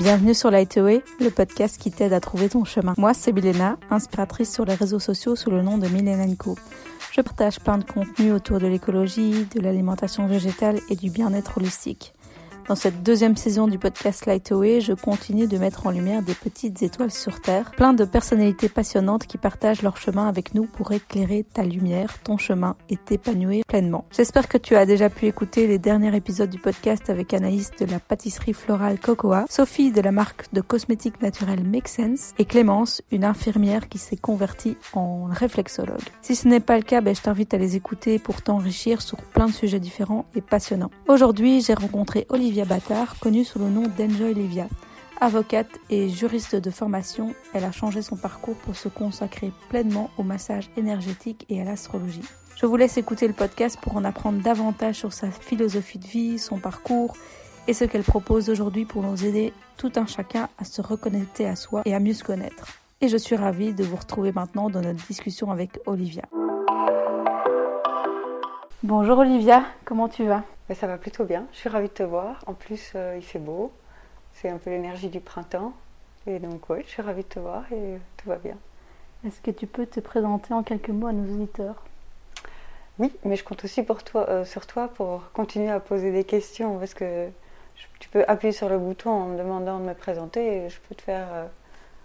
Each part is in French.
Bienvenue sur Lightway, le podcast qui t'aide à trouver ton chemin. Moi, c'est Milena, inspiratrice sur les réseaux sociaux sous le nom de Milena. Je partage plein de contenus autour de l'écologie, de l'alimentation végétale et du bien-être holistique. Dans cette deuxième saison du podcast Lightway, je continue de mettre en lumière des petites étoiles sur Terre, plein de personnalités passionnantes qui partagent leur chemin avec nous pour éclairer ta lumière, ton chemin et t'épanouir pleinement. J'espère que tu as déjà pu écouter les derniers épisodes du podcast avec Anaïs de la pâtisserie florale Cocoa, Sophie de la marque de cosmétiques naturels Make Sense et Clémence, une infirmière qui s'est convertie en réflexologue. Si ce n'est pas le cas, ben, je t'invite à les écouter pour t'enrichir sur plein de sujets différents et passionnants. Aujourd'hui, j'ai rencontré Olivia Bâtard, connue sous le nom d'Enjoy Livia. Avocate et juriste de formation, elle a changé son parcours pour se consacrer pleinement au massage énergétique et à l'astrologie. Je vous laisse écouter le podcast pour en apprendre davantage sur sa philosophie de vie, son parcours et ce qu'elle propose aujourd'hui pour nous aider tout un chacun à se reconnecter à soi et à mieux se connaître. Et je suis ravie de vous retrouver maintenant dans notre discussion avec Olivia. Bonjour Olivia, comment tu vas? Ça va plutôt bien. Je suis ravie de te voir. En plus, euh, il fait beau. C'est un peu l'énergie du printemps. Et donc, oui, je suis ravie de te voir et tout va bien. Est-ce que tu peux te présenter en quelques mots à nos auditeurs? Oui, mais je compte aussi pour toi, euh, sur toi pour continuer à poser des questions parce que tu peux appuyer sur le bouton en me demandant de me présenter et je peux te faire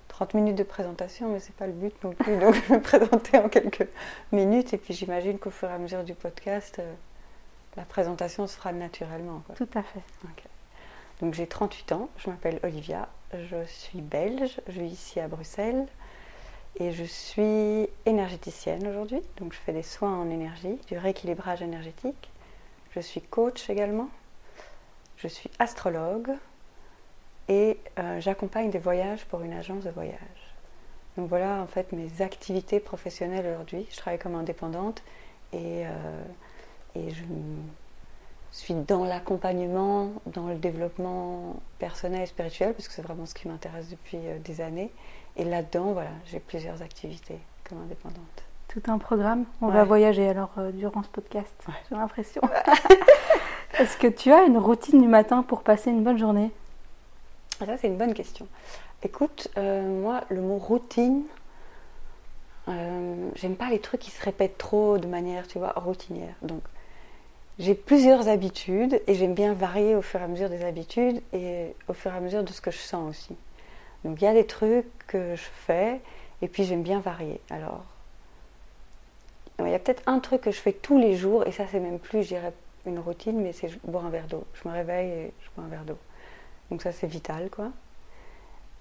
30 euh, minutes de présentation, mais c'est pas le but non plus. Donc, je vais me présenter en quelques minutes et puis j'imagine qu'au fur et à mesure du podcast, la présentation se fera naturellement. Tout à fait. Donc j'ai 38 ans, je m'appelle Olivia, je suis belge, je vis ici à Bruxelles et je suis énergéticienne aujourd'hui. Donc je fais des soins en énergie, du rééquilibrage énergétique. Je suis coach également. Je suis astrologue et euh, j'accompagne des voyages pour une agence de voyage. Donc voilà en fait mes activités professionnelles aujourd'hui. Je travaille comme indépendante et euh, et je suis dans l'accompagnement, dans le développement personnel et spirituel, parce que c'est vraiment ce qui m'intéresse depuis euh, des années. Et là-dedans, voilà, j'ai plusieurs activités comme indépendante. Tout un programme. On va voyager alors euh, durant ce podcast, j'ai l'impression. Est-ce que tu as une routine du matin pour passer une bonne journée? Ça, c'est une bonne question. Écoute, euh, moi, le mot routine, j'aime pas les trucs qui se répètent trop de manière, tu vois, routinière. Donc, j'ai plusieurs habitudes et j'aime bien varier au fur et à mesure des habitudes et au fur et à mesure de ce que je sens aussi. Donc il y a des trucs que je fais et puis j'aime bien varier. Alors, il y a peut-être un truc que je fais tous les jours et ça c'est même plus, je dirais, une routine, mais c'est boire un verre d'eau. Je me réveille et je bois un verre d'eau. Donc ça c'est vital quoi.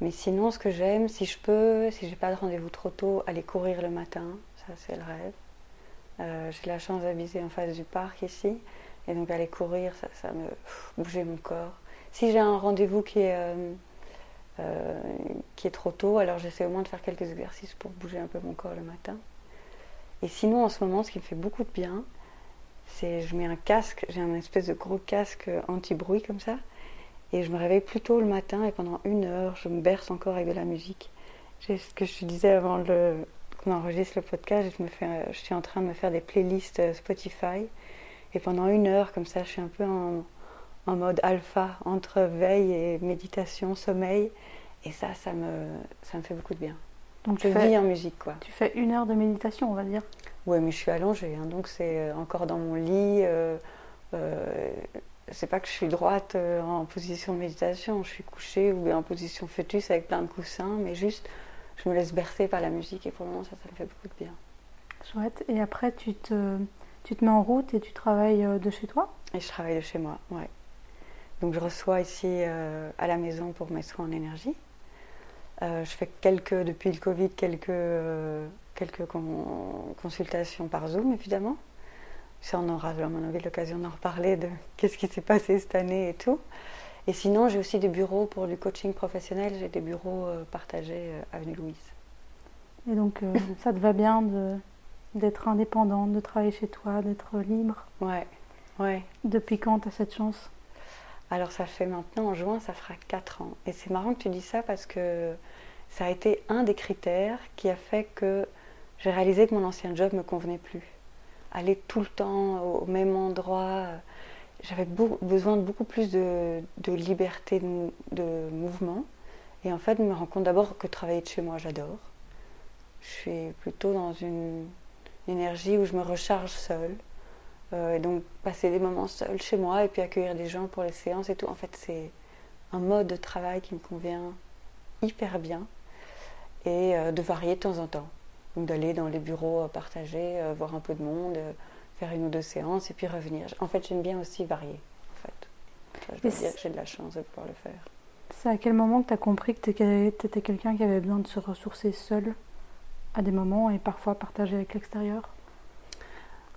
Mais sinon, ce que j'aime, si je peux, si j'ai pas de rendez-vous trop tôt, aller courir le matin, ça c'est le rêve. Euh, j'ai la chance d'habiter en face du parc ici. Et donc aller courir, ça, me bouger mon corps. Si j'ai un rendez-vous qui est, euh, euh, qui est trop tôt, alors j'essaie au moins de faire quelques exercices pour bouger un peu mon corps le matin. Et sinon, en ce moment, ce qui me fait beaucoup de bien, c'est je mets un casque, j'ai un espèce de gros casque anti-bruit comme ça, et je me réveille plus tôt le matin et pendant une heure, je me berce encore avec de la musique. C'est ce que je te disais avant le, on enregistre le podcast, je, me fais, je suis en train de me faire des playlists euh, Spotify. Et pendant une heure, comme ça, je suis un peu en, mode alpha, entre veille et méditation, sommeil. Et ça, ça me, ça me fait beaucoup de bien. Donc je vis en musique, quoi. Tu fais une heure de méditation, on va dire? Oui, mais je suis allongée, hein, donc c'est euh, encore dans mon lit. Euh, c'est pas que je suis droite en position de méditation, je suis couchée ou en position fœtus avec plein de coussins, mais juste je me laisse bercer par la musique et pour le moment, ça, ça me fait beaucoup de bien. Chouette. Et après, tu te, tu te mets en route et tu travailles euh, de chez toi? Et je travaille de chez moi, ouais. Donc je reçois ici euh, à la maison pour mes soins en énergie. Euh, je fais quelques, depuis le Covid, quelques, quelques consultations par Zoom, évidemment. Ça, on aura, à mon avis, l'occasion d'en reparler de qu'est-ce qui s'est passé cette année et tout. Et sinon, j'ai aussi des bureaux pour du coaching professionnel. J'ai des bureaux euh, partagés euh, Avenue Louise. Et donc, euh, ça te va bien d'être indépendante, de travailler chez toi, d'être libre? Ouais, ouais. Depuis quand tu as cette chance? Alors, ça fait maintenant, en juin, ça fera 4 ans. Et c'est marrant que tu dis ça parce que ça a été un des critères qui a fait que j'ai réalisé que mon ancien job ne me convenait plus. Aller tout le temps au même endroit j'avais besoin de beaucoup plus de, liberté de, mouvement. Et en fait, je me rends compte d'abord que travailler de chez moi, j'adore. Je suis plutôt dans une énergie où je me recharge seule. Euh, et donc, passer des moments seule chez moi et puis accueillir des gens pour les séances et tout, en fait, c'est un mode de travail qui me convient hyper bien. Et euh, de varier de temps en temps. Donc, d'aller dans les bureaux partagés, euh, voir un peu de monde faire une ou deux séances et puis revenir. En fait, j'aime bien aussi varier. En fait. je dois dire que j'ai de la chance de pouvoir le faire. C'est à quel moment que tu as compris que tu étais quelqu'un qui avait besoin de se ressourcer seul à des moments et parfois partager avec l'extérieur?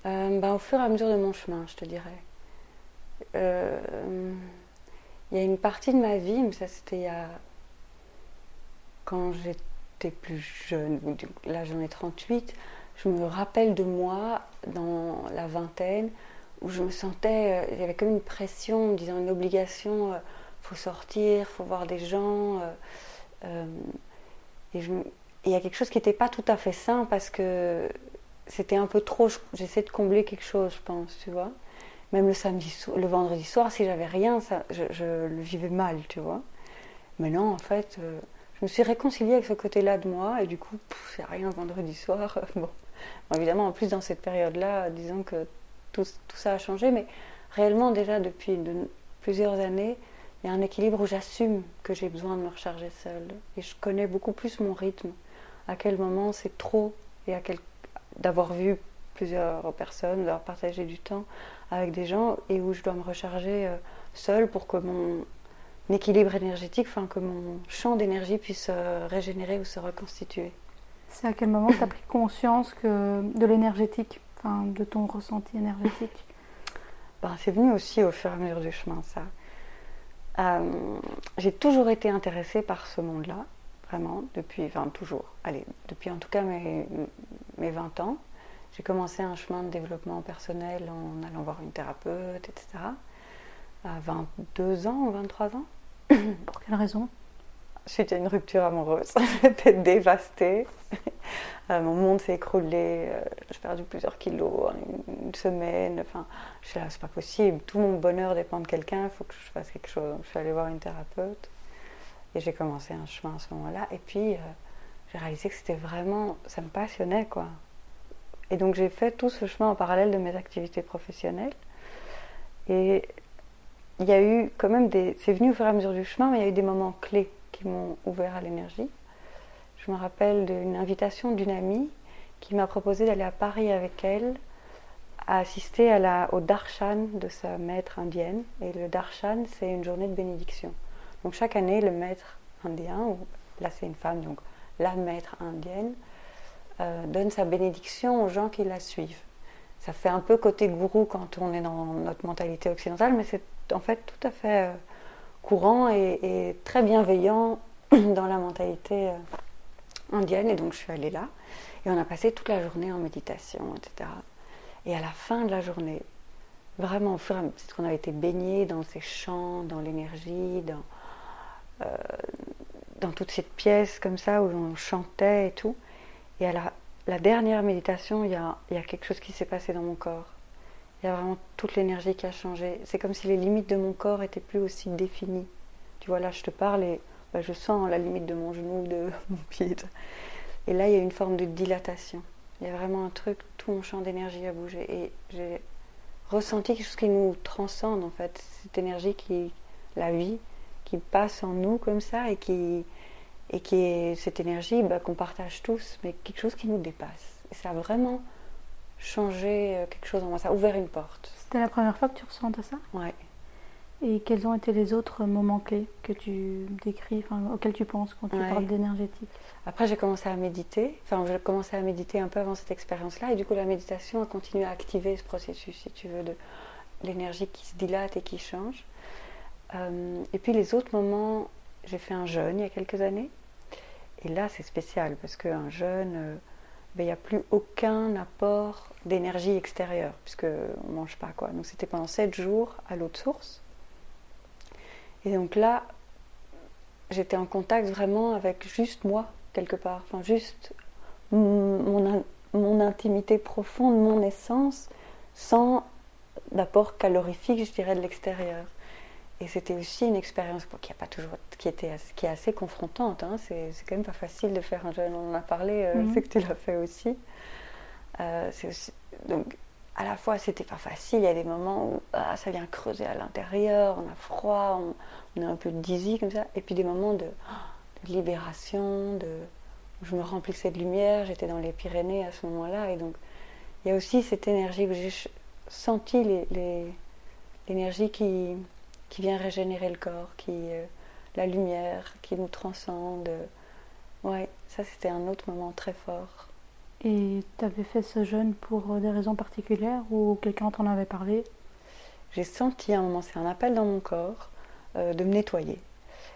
Euh, ben, Au fur et à mesure de mon chemin, je te dirais. Euh, il y a une partie de ma vie, mais ça c'était a... quand j'étais plus jeune, là j'en ai 38, je me rappelle de moi dans la vingtaine où je me sentais, euh, il y avait comme une pression, disant une obligation, euh, faut sortir, faut voir des gens. Euh, et il y a quelque chose qui n'était pas tout à fait sain parce que c'était un peu trop. J'essaie de combler quelque chose, je pense, tu vois. Même le samedi, le vendredi soir, si j'avais rien, ça, je, le vivais mal, tu vois. Maintenant, en fait, je me suis réconciliée avec ce côté-là de moi et du coup, c'est rien vendredi soir. bon évidemment, en plus, dans cette période-là, disons que tout, ça a changé, mais réellement, déjà depuis plusieurs années, il y a un équilibre où j'assume que j'ai besoin de me recharger seule. Et je connais beaucoup plus mon rythme, à quel moment c'est trop, et à quel... d'avoir vu plusieurs personnes, d'avoir partagé du temps avec des gens, et où je dois me recharger euh, seule pour que mon équilibre énergétique, enfin que mon champ d'énergie puisse se euh, régénérer ou se reconstituer. C'est à quel moment tu as pris conscience que de l'énergétique, enfin, de ton ressenti énergétique? Ben, C'est venu aussi au fur et à mesure du chemin, ça. Euh, j'ai toujours été intéressée par ce monde-là, vraiment, depuis, enfin toujours, allez, depuis en tout cas mes, mes 20 ans. J'ai commencé un chemin de développement personnel en allant voir une thérapeute, etc. À 22 ans ou 23 ans. Pour quelle raison? Suite à une rupture amoureuse. J'étais dévastée. Euh, mon monde s'est écroulé. Euh, j'ai perdu plusieurs kilos en une, semaine. Enfin, je suis là, c'est pas possible. Tout mon bonheur dépend de quelqu'un. Il faut que je fasse quelque chose. je suis allée voir une thérapeute et j'ai commencé un chemin à ce moment-là. Et puis, euh, j'ai réalisé que c'était vraiment, ça me passionnait, quoi. Et donc, j'ai fait tout ce chemin en parallèle de mes activités professionnelles. Et il y a eu quand même des. C'est venu au fur et à mesure du chemin, mais il y a eu des moments clés qui m'ont ouvert à l'énergie. Je me rappelle d'une invitation d'une amie qui m'a proposé d'aller à Paris avec elle à assister au darshan de sa maître indienne. Et le darshan, c'est une journée de bénédiction. Donc chaque année, le maître indien, là c'est une femme, donc la maître indienne, euh, donne sa bénédiction aux gens qui la suivent. Ça fait un peu côté gourou quand on est dans notre mentalité occidentale, mais c'est en fait tout à fait... Euh, courant et, très bienveillant dans la mentalité euh, indienne. Et donc je suis allée là et on a passé toute la journée en méditation, etc. Et à la fin de la journée, vraiment au qu'on avait été baigné dans ces chants, dans l'énergie, dans, euh, dans toute cette pièce comme ça où on chantait et tout. Et à la, dernière méditation, il y a, il y a quelque chose qui s'est passé dans mon corps. Il y a vraiment toute l'énergie qui a changé. C'est comme si les limites de mon corps étaient plus aussi définies. Tu vois, là, je te parle et bah, je sens la limite de mon genou, de mon pied. Et là, il y a une forme de dilatation. Il y a vraiment un truc, tout mon champ d'énergie a bougé. Et j'ai ressenti quelque chose qui nous transcende, en fait. Cette énergie qui, la vie, qui passe en nous comme ça et qui, et qui est cette énergie bah, qu'on partage tous, mais quelque chose qui nous dépasse. Et ça a vraiment changé euh, quelque chose en moi, ça a ouvert une porte. C'était la première fois que tu ressentais ça? Ouais. Et quels ont été les autres moments clés que tu décris, enfin, auxquels tu penses quand tu parles d'énergétique? Après, j'ai commencé à méditer. Enfin, j'ai commencé à méditer un peu avant cette expérience-là. Et du coup, la méditation a continué à activer ce processus, si tu veux, de l'énergie qui se dilate et qui change. Euh, et puis, les autres moments, j'ai fait un jeûne il y a quelques années. Et là, c'est spécial parce qu'un jeûne. Euh, ben, il n'y a plus aucun apport d'énergie extérieure, puisqu'on ne mange pas. Quoi. Donc c'était pendant 7 jours à l'eau de source. Et donc là, j'étais en contact vraiment avec juste moi, quelque part. Enfin, juste mon, mon intimité profonde, mon essence, sans d'apport calorifique, je dirais, de l'extérieur. Et c'était aussi une expérience qui, a pas toujours, qui, était, qui est assez confrontante. Hein. C'est, quand même pas facile de faire un jeûne. On en a parlé, euh, mhm. c'est que tu l'as fait aussi. Euh, aussi. Donc, à la fois, c'était pas facile. Il y a des moments où ah, ça vient creuser à l'intérieur, on a froid, on, on, a un peu dizzy comme ça. Et puis des moments de, de libération, de, où je me remplissais de lumière. J'étais dans les Pyrénées à ce moment-là. Et donc, il y a aussi cette énergie où j'ai senti l'énergie les, qui qui vient régénérer le corps, qui, euh, la lumière, qui nous transcende. Ouais, ça c'était un autre moment très fort. Et tu avais fait ce jeûne pour euh, des raisons particulières ou quelqu'un t'en avait parlé? J'ai senti à un moment, c'est un appel dans mon corps, euh, de me nettoyer.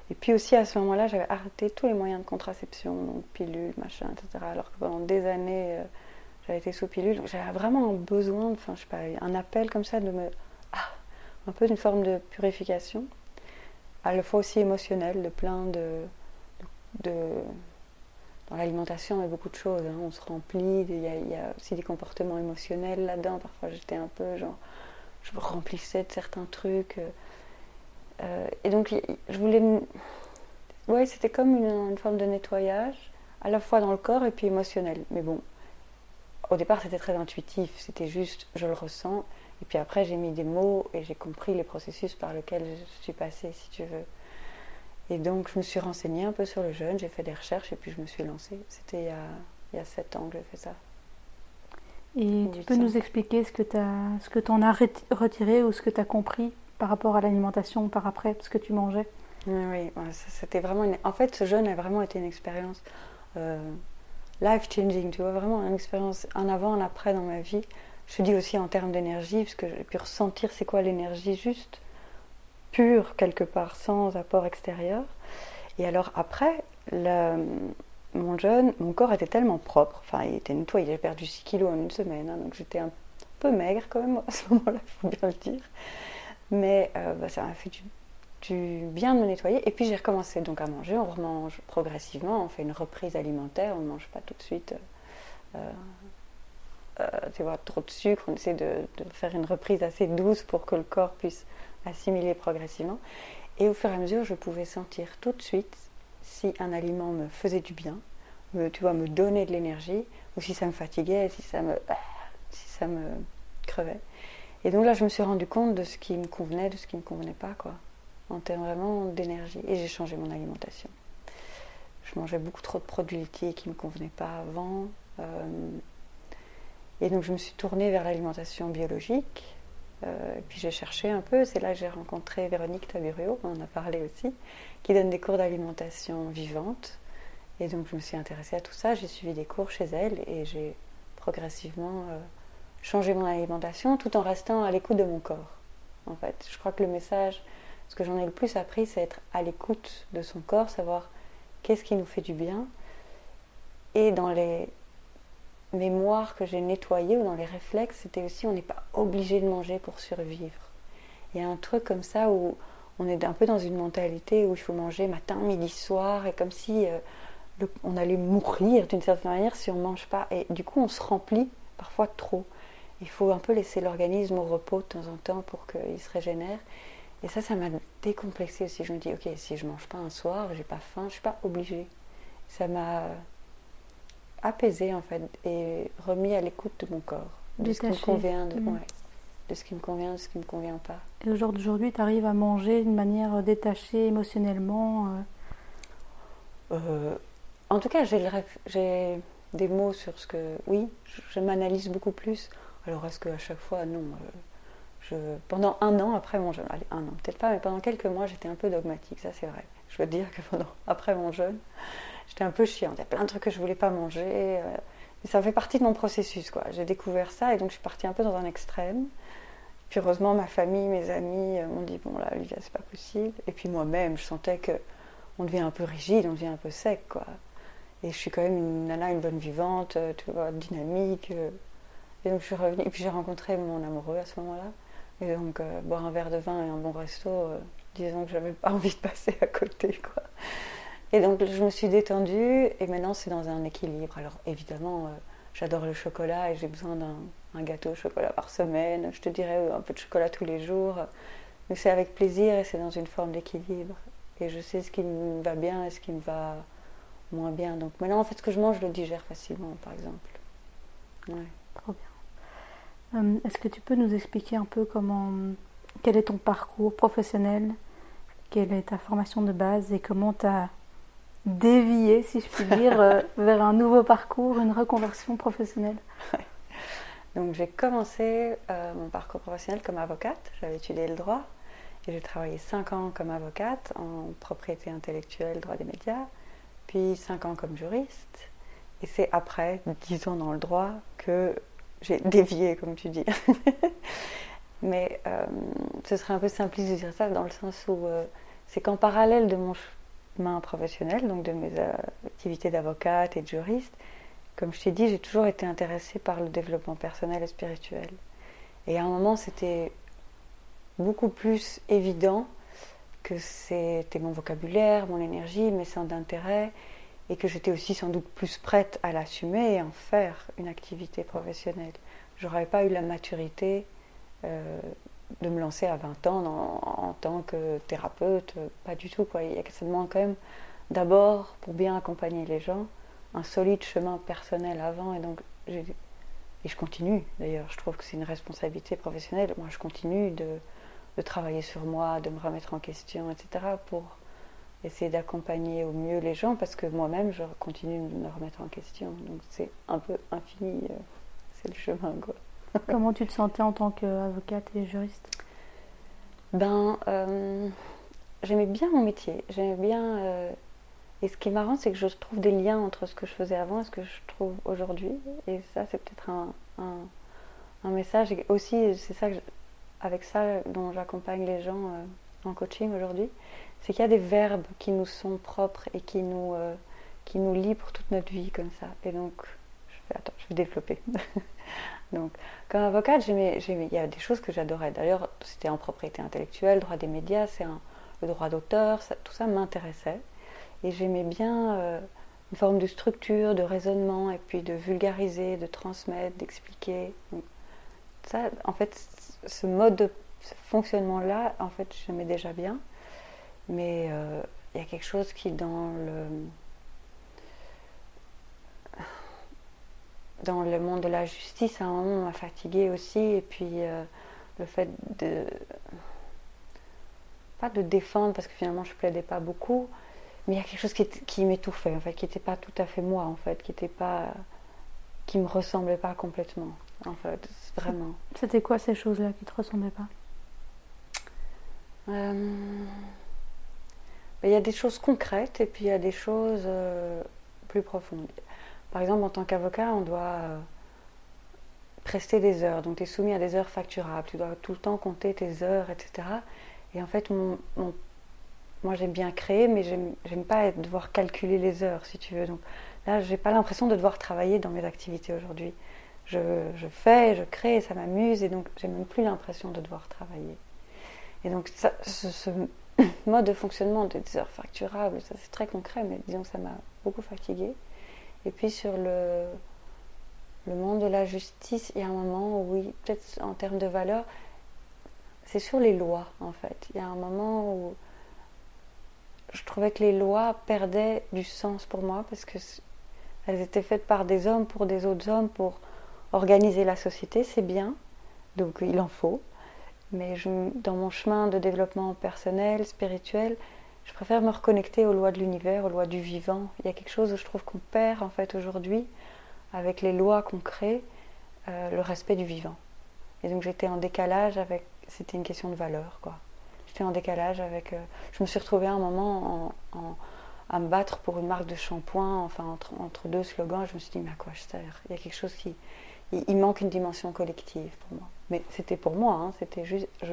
Et puis aussi à ce moment-là, j'avais arrêté tous les moyens de contraception, donc pilules, machin, etc. Alors que pendant des années, j'avais été sous pilule. Donc j'avais vraiment besoin, enfin je sais pas, un appel comme ça de me un peu d'une forme de purification, à la fois aussi émotionnelle, de plein de. de dans l'alimentation, il y a beaucoup de choses, hein. on se remplit, il y, a, aussi des comportements émotionnels là-dedans. Parfois, j'étais un peu genre. Je me remplissais de certains trucs. Euh, et donc, je voulais. Ouais, c'était comme une, une, forme de nettoyage, à la fois dans le corps et puis émotionnel. Mais bon, au départ, c'était très intuitif, c'était juste, je le ressens, et puis après, j'ai mis des mots et j'ai compris les processus par lesquels je suis passée, si tu veux. Et donc, je me suis renseignée un peu sur le jeûne, j'ai fait des recherches et puis je me suis lancée. C'était il y a, il y a sept ans que j'ai fait ça. Et tu peux nous expliquer ce que tu en as retiré ou ce que tu as compris par rapport à l'alimentation, par après, ce que tu mangeais? Oui, c'était vraiment une... En fait, ce jeûne a vraiment été une expérience euh, life-changing, tu vois, vraiment une expérience en avant, en après dans ma vie. Je dis aussi en termes d'énergie, parce que j'ai pu ressentir c'est quoi l'énergie juste, pure quelque part, sans apport extérieur. Et alors après, mon jeûne, mon corps était tellement propre, enfin il était nettoyé, j'ai perdu 6 kilos en une semaine, hein, donc j'étais un peu maigre quand même à ce moment-là, il faut bien le dire. Mais euh, bah, ça m'a fait du, bien de me nettoyer. Et puis j'ai recommencé donc à manger, on remange progressivement, on fait une reprise alimentaire, on ne mange pas tout de suite. Euh, euh, tu vois, trop de sucre, on essaie de, faire une reprise assez douce pour que le corps puisse assimiler progressivement. Et au fur et à mesure, je pouvais sentir tout de suite si un aliment me faisait du bien, me, tu vois, me donnait de l'énergie, ou si ça me fatiguait, si ça me, si ça me crevait. Et donc là, je me suis rendu compte de ce qui me convenait, de ce qui ne me convenait pas, quoi, en termes vraiment d'énergie. Et j'ai changé mon alimentation. Je mangeais beaucoup trop de produits laitiers qui ne me convenaient pas avant. Euh, et donc je me suis tournée vers l'alimentation biologique. Euh, puis j'ai cherché un peu, c'est là que j'ai rencontré Véronique Taburio, on en a parlé aussi, qui donne des cours d'alimentation vivante. Et donc je me suis intéressée à tout ça, j'ai suivi des cours chez elle et j'ai progressivement euh, changé mon alimentation tout en restant à l'écoute de mon corps. En fait, je crois que le message, ce que j'en ai le plus appris, c'est être à l'écoute de son corps, savoir qu'est-ce qui nous fait du bien. Et dans les mémoire que j'ai nettoyée ou dans les réflexes, c'était aussi on n'est pas obligé de manger pour survivre. Il y a un truc comme ça où on est un peu dans une mentalité où il faut manger matin, midi, soir, et comme si euh, on allait mourir d'une certaine manière si on ne mange pas. Et du coup, on se remplit parfois trop. Il faut un peu laisser l'organisme au repos de temps en temps pour qu'il se régénère. Et ça, ça m'a décomplexé aussi. Je me dis, ok, si je mange pas un soir, j'ai pas faim, je suis pas obligée. Ça m'a apaisé en fait et remis à l'écoute de mon corps, de ce qui me convient, de, mm. de ce qui me convient, de ce qui me convient pas. Et aujourd'hui, tu arrives à manger d'une manière détachée émotionnellement euh? Euh, En tout cas, j'ai des mots sur ce que. Oui, je, m'analyse beaucoup plus. Alors, est-ce qu'à chaque fois, non euh, je, Pendant un an après mon jeûne, allez, un an, peut-être pas, mais pendant quelques mois, j'étais un peu dogmatique, ça c'est vrai. Je veux dire que pendant, après mon jeûne, j'étais un peu chiante. Il y a plein de trucs que je voulais pas manger. Euh, mais ça fait partie de mon processus, quoi. J'ai découvert ça et donc je suis partie un peu dans un extrême. Puis heureusement, ma famille, mes amis euh, m'ont dit bon là, Olivia, c'est pas possible. Et puis moi-même, je sentais que on devient un peu rigide, on devient un peu sec, quoi. Et je suis quand même une nana, une bonne vivante, euh, tu dynamique. Et donc je suis revenue. Et puis j'ai rencontré mon amoureux à ce moment-là. Et donc boire un verre de vin et un bon resto, disons que j'avais pas envie de passer à côté, quoi. Et donc je me suis détendue et maintenant c'est dans un équilibre. Alors évidemment, euh, j'adore le chocolat et j'ai besoin un gâteau au chocolat par semaine, je te dirais un peu de chocolat tous les jours. Mais c'est avec plaisir et c'est dans une forme d'équilibre. Et je sais ce qui me va bien et ce qui me va moins bien. Donc maintenant, en fait, ce que je mange, je le digère facilement, par exemple. Ouais. Trop bien. Euh, est-ce que tu peux nous expliquer un peu comment, quel est ton parcours professionnel, quelle est ta formation de base? Et comment tu as dévié, si je puis dire, euh, vers un nouveau parcours, une reconversion professionnelle Donc j'ai commencé euh, mon parcours professionnel comme avocate. J'avais étudié le droit et j'ai travaillé 5 ans comme avocate en propriété intellectuelle, droit des médias, puis 5 ans comme juriste. Et c'est après 10 ans dans le droit que j'ai dévié, comme tu dis. Mais euh, ce serait un peu simpliste de dire ça dans le sens où euh, c'est qu'en parallèle de mon chemin professionnel, donc de mes activités d'avocate et de juriste, comme je t'ai dit, j'ai toujours été intéressée par le développement personnel et spirituel. Et à un moment, c'était beaucoup plus évident que c'était mon vocabulaire, mon énergie, mes centres d'intérêt, et que j'étais aussi sans doute plus prête à l'assumer et en faire une activité professionnelle. J'aurais pas eu la maturité euh, de me lancer à 20 ans en tant que thérapeute, pas du tout. Quoi. Il y a, ça demande quand même d'abord, pour bien accompagner les gens, un solide chemin personnel avant. Et donc, et je continue d'ailleurs, je trouve que c'est une responsabilité professionnelle. Moi, je continue de, de, travailler sur moi, de me remettre en question, etc. pour essayer d'accompagner au mieux les gens parce que moi-même, je continue de me remettre en question. Donc, c'est un peu infini, euh, c'est le chemin, quoi. Comment tu te sentais en tant qu'avocate et juriste? Ben, euh, j'aimais bien mon métier. J'aimais bien. Euh, et ce qui est marrant, c'est que je trouve des liens entre ce que je faisais avant et ce que je trouve aujourd'hui. Et ça, c'est peut-être un, un, message. Et aussi, c'est ça que avec ça dont j'accompagne les gens euh, en coaching aujourd'hui. C'est qu'il y a des verbes qui nous sont propres et qui nous, qui nous pour toute notre vie comme ça. Et donc, attends, je vais développer. Donc, comme avocate, il y a des choses que j'adorais. D'ailleurs, c'était en propriété intellectuelle, droit des médias, c'est le droit d'auteur, tout ça m'intéressait. Et j'aimais bien euh, une forme de structure, de raisonnement, et puis de vulgariser, de transmettre, d'expliquer. Ça, en fait, ce mode de fonctionnement-là, en fait, j'aimais déjà bien. Mais euh, il y a quelque chose qui, dans le dans le monde de la justice, à un moment, m'a fatiguée aussi. Et puis, euh, le fait de. Pas de défendre, parce que finalement, je plaidais pas beaucoup, mais il y a quelque chose qui, qui m'étouffait, en fait, qui n'était pas tout à fait moi, en fait, qui était pas. qui me ressemblait pas complètement, en fait, vraiment. C'était quoi ces choses-là qui te ressemblaient pas? Euh, ben, Il y a des choses concrètes et puis il y a des choses euh, plus profondes. Par exemple, en tant qu'avocat, on doit euh, prester des heures. Donc, tu es soumis à des heures facturables. Tu dois tout le temps compter tes heures, etc. Et en fait, moi, j'aime bien créer, mais j'aime pas devoir calculer les heures, si tu veux. Donc, là, j'ai pas l'impression de devoir travailler dans mes activités aujourd'hui. Je, fais, je crée, ça m'amuse, et donc, j'ai même plus l'impression de devoir travailler. Et donc, ce, ce, mode de fonctionnement des heures facturables, ça c'est très concret, mais disons que ça m'a beaucoup fatiguée. Et puis sur le, le monde de la justice, il y a un moment où, oui, peut-être en termes de valeur, c'est sur les lois en fait. Il y a un moment où je trouvais que les lois perdaient du sens pour moi parce que elles étaient faites par des hommes pour des autres hommes pour organiser la société, c'est bien, donc il en faut. Mais je, dans mon chemin de développement personnel, spirituel, je préfère me reconnecter aux lois de l'univers, aux lois du vivant. Il y a quelque chose où je trouve qu'on perd en fait aujourd'hui, avec les lois qu'on crée, euh, le respect du vivant. Et donc j'étais en décalage avec. C'était une question de valeur, quoi. J'étais en décalage avec. Euh, je me suis retrouvée à un moment à me battre pour une marque de shampoing, enfin entre, deux slogans. Je me suis dit, mais à quoi je sers? Il y a quelque chose qui. Il, manque une dimension collective pour moi. Mais c'était pour moi, hein, c'était juste. il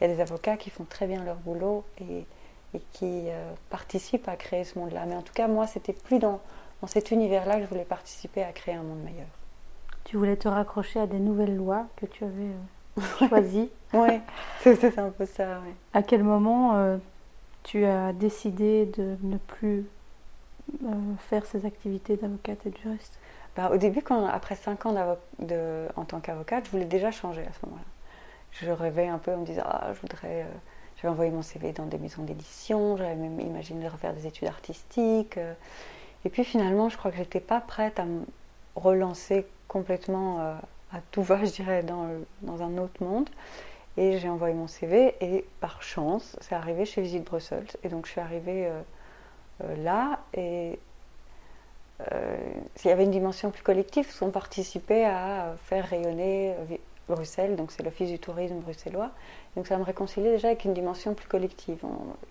y a des avocats qui font très bien leur boulot et et qui euh, participent à créer ce monde-là. Mais en tout cas, moi, c'était plus dans, dans cet univers-là que je voulais participer à créer un monde meilleur. Tu voulais te raccrocher à des nouvelles lois que tu avais euh, choisies. oui, c'est un peu ça. À quel moment euh, tu as décidé de ne plus faire ces activités d'avocate et de juriste? Bah, Au début, quand, après 5 ans de, en tant qu'avocate, je voulais déjà changer à ce moment-là. Je rêvais un peu en me disant ah, je voudrais. Euh, j'avais envoyé mon CV dans des maisons d'édition, j'avais même imaginé refaire des études artistiques. Euh. et puis finalement, je crois que j'étais pas prête à me relancer complètement euh, à tout va, je dirais, dans, un autre monde. Et j'ai envoyé mon CV et par chance, c'est arrivé chez Visite Bruxelles. Et donc je suis arrivée là et il y avait une dimension plus collective, parce qu'on participait à faire rayonner Bruxelles, donc c'est l'Office du tourisme bruxellois. Donc ça me réconciliait déjà avec une dimension plus collective.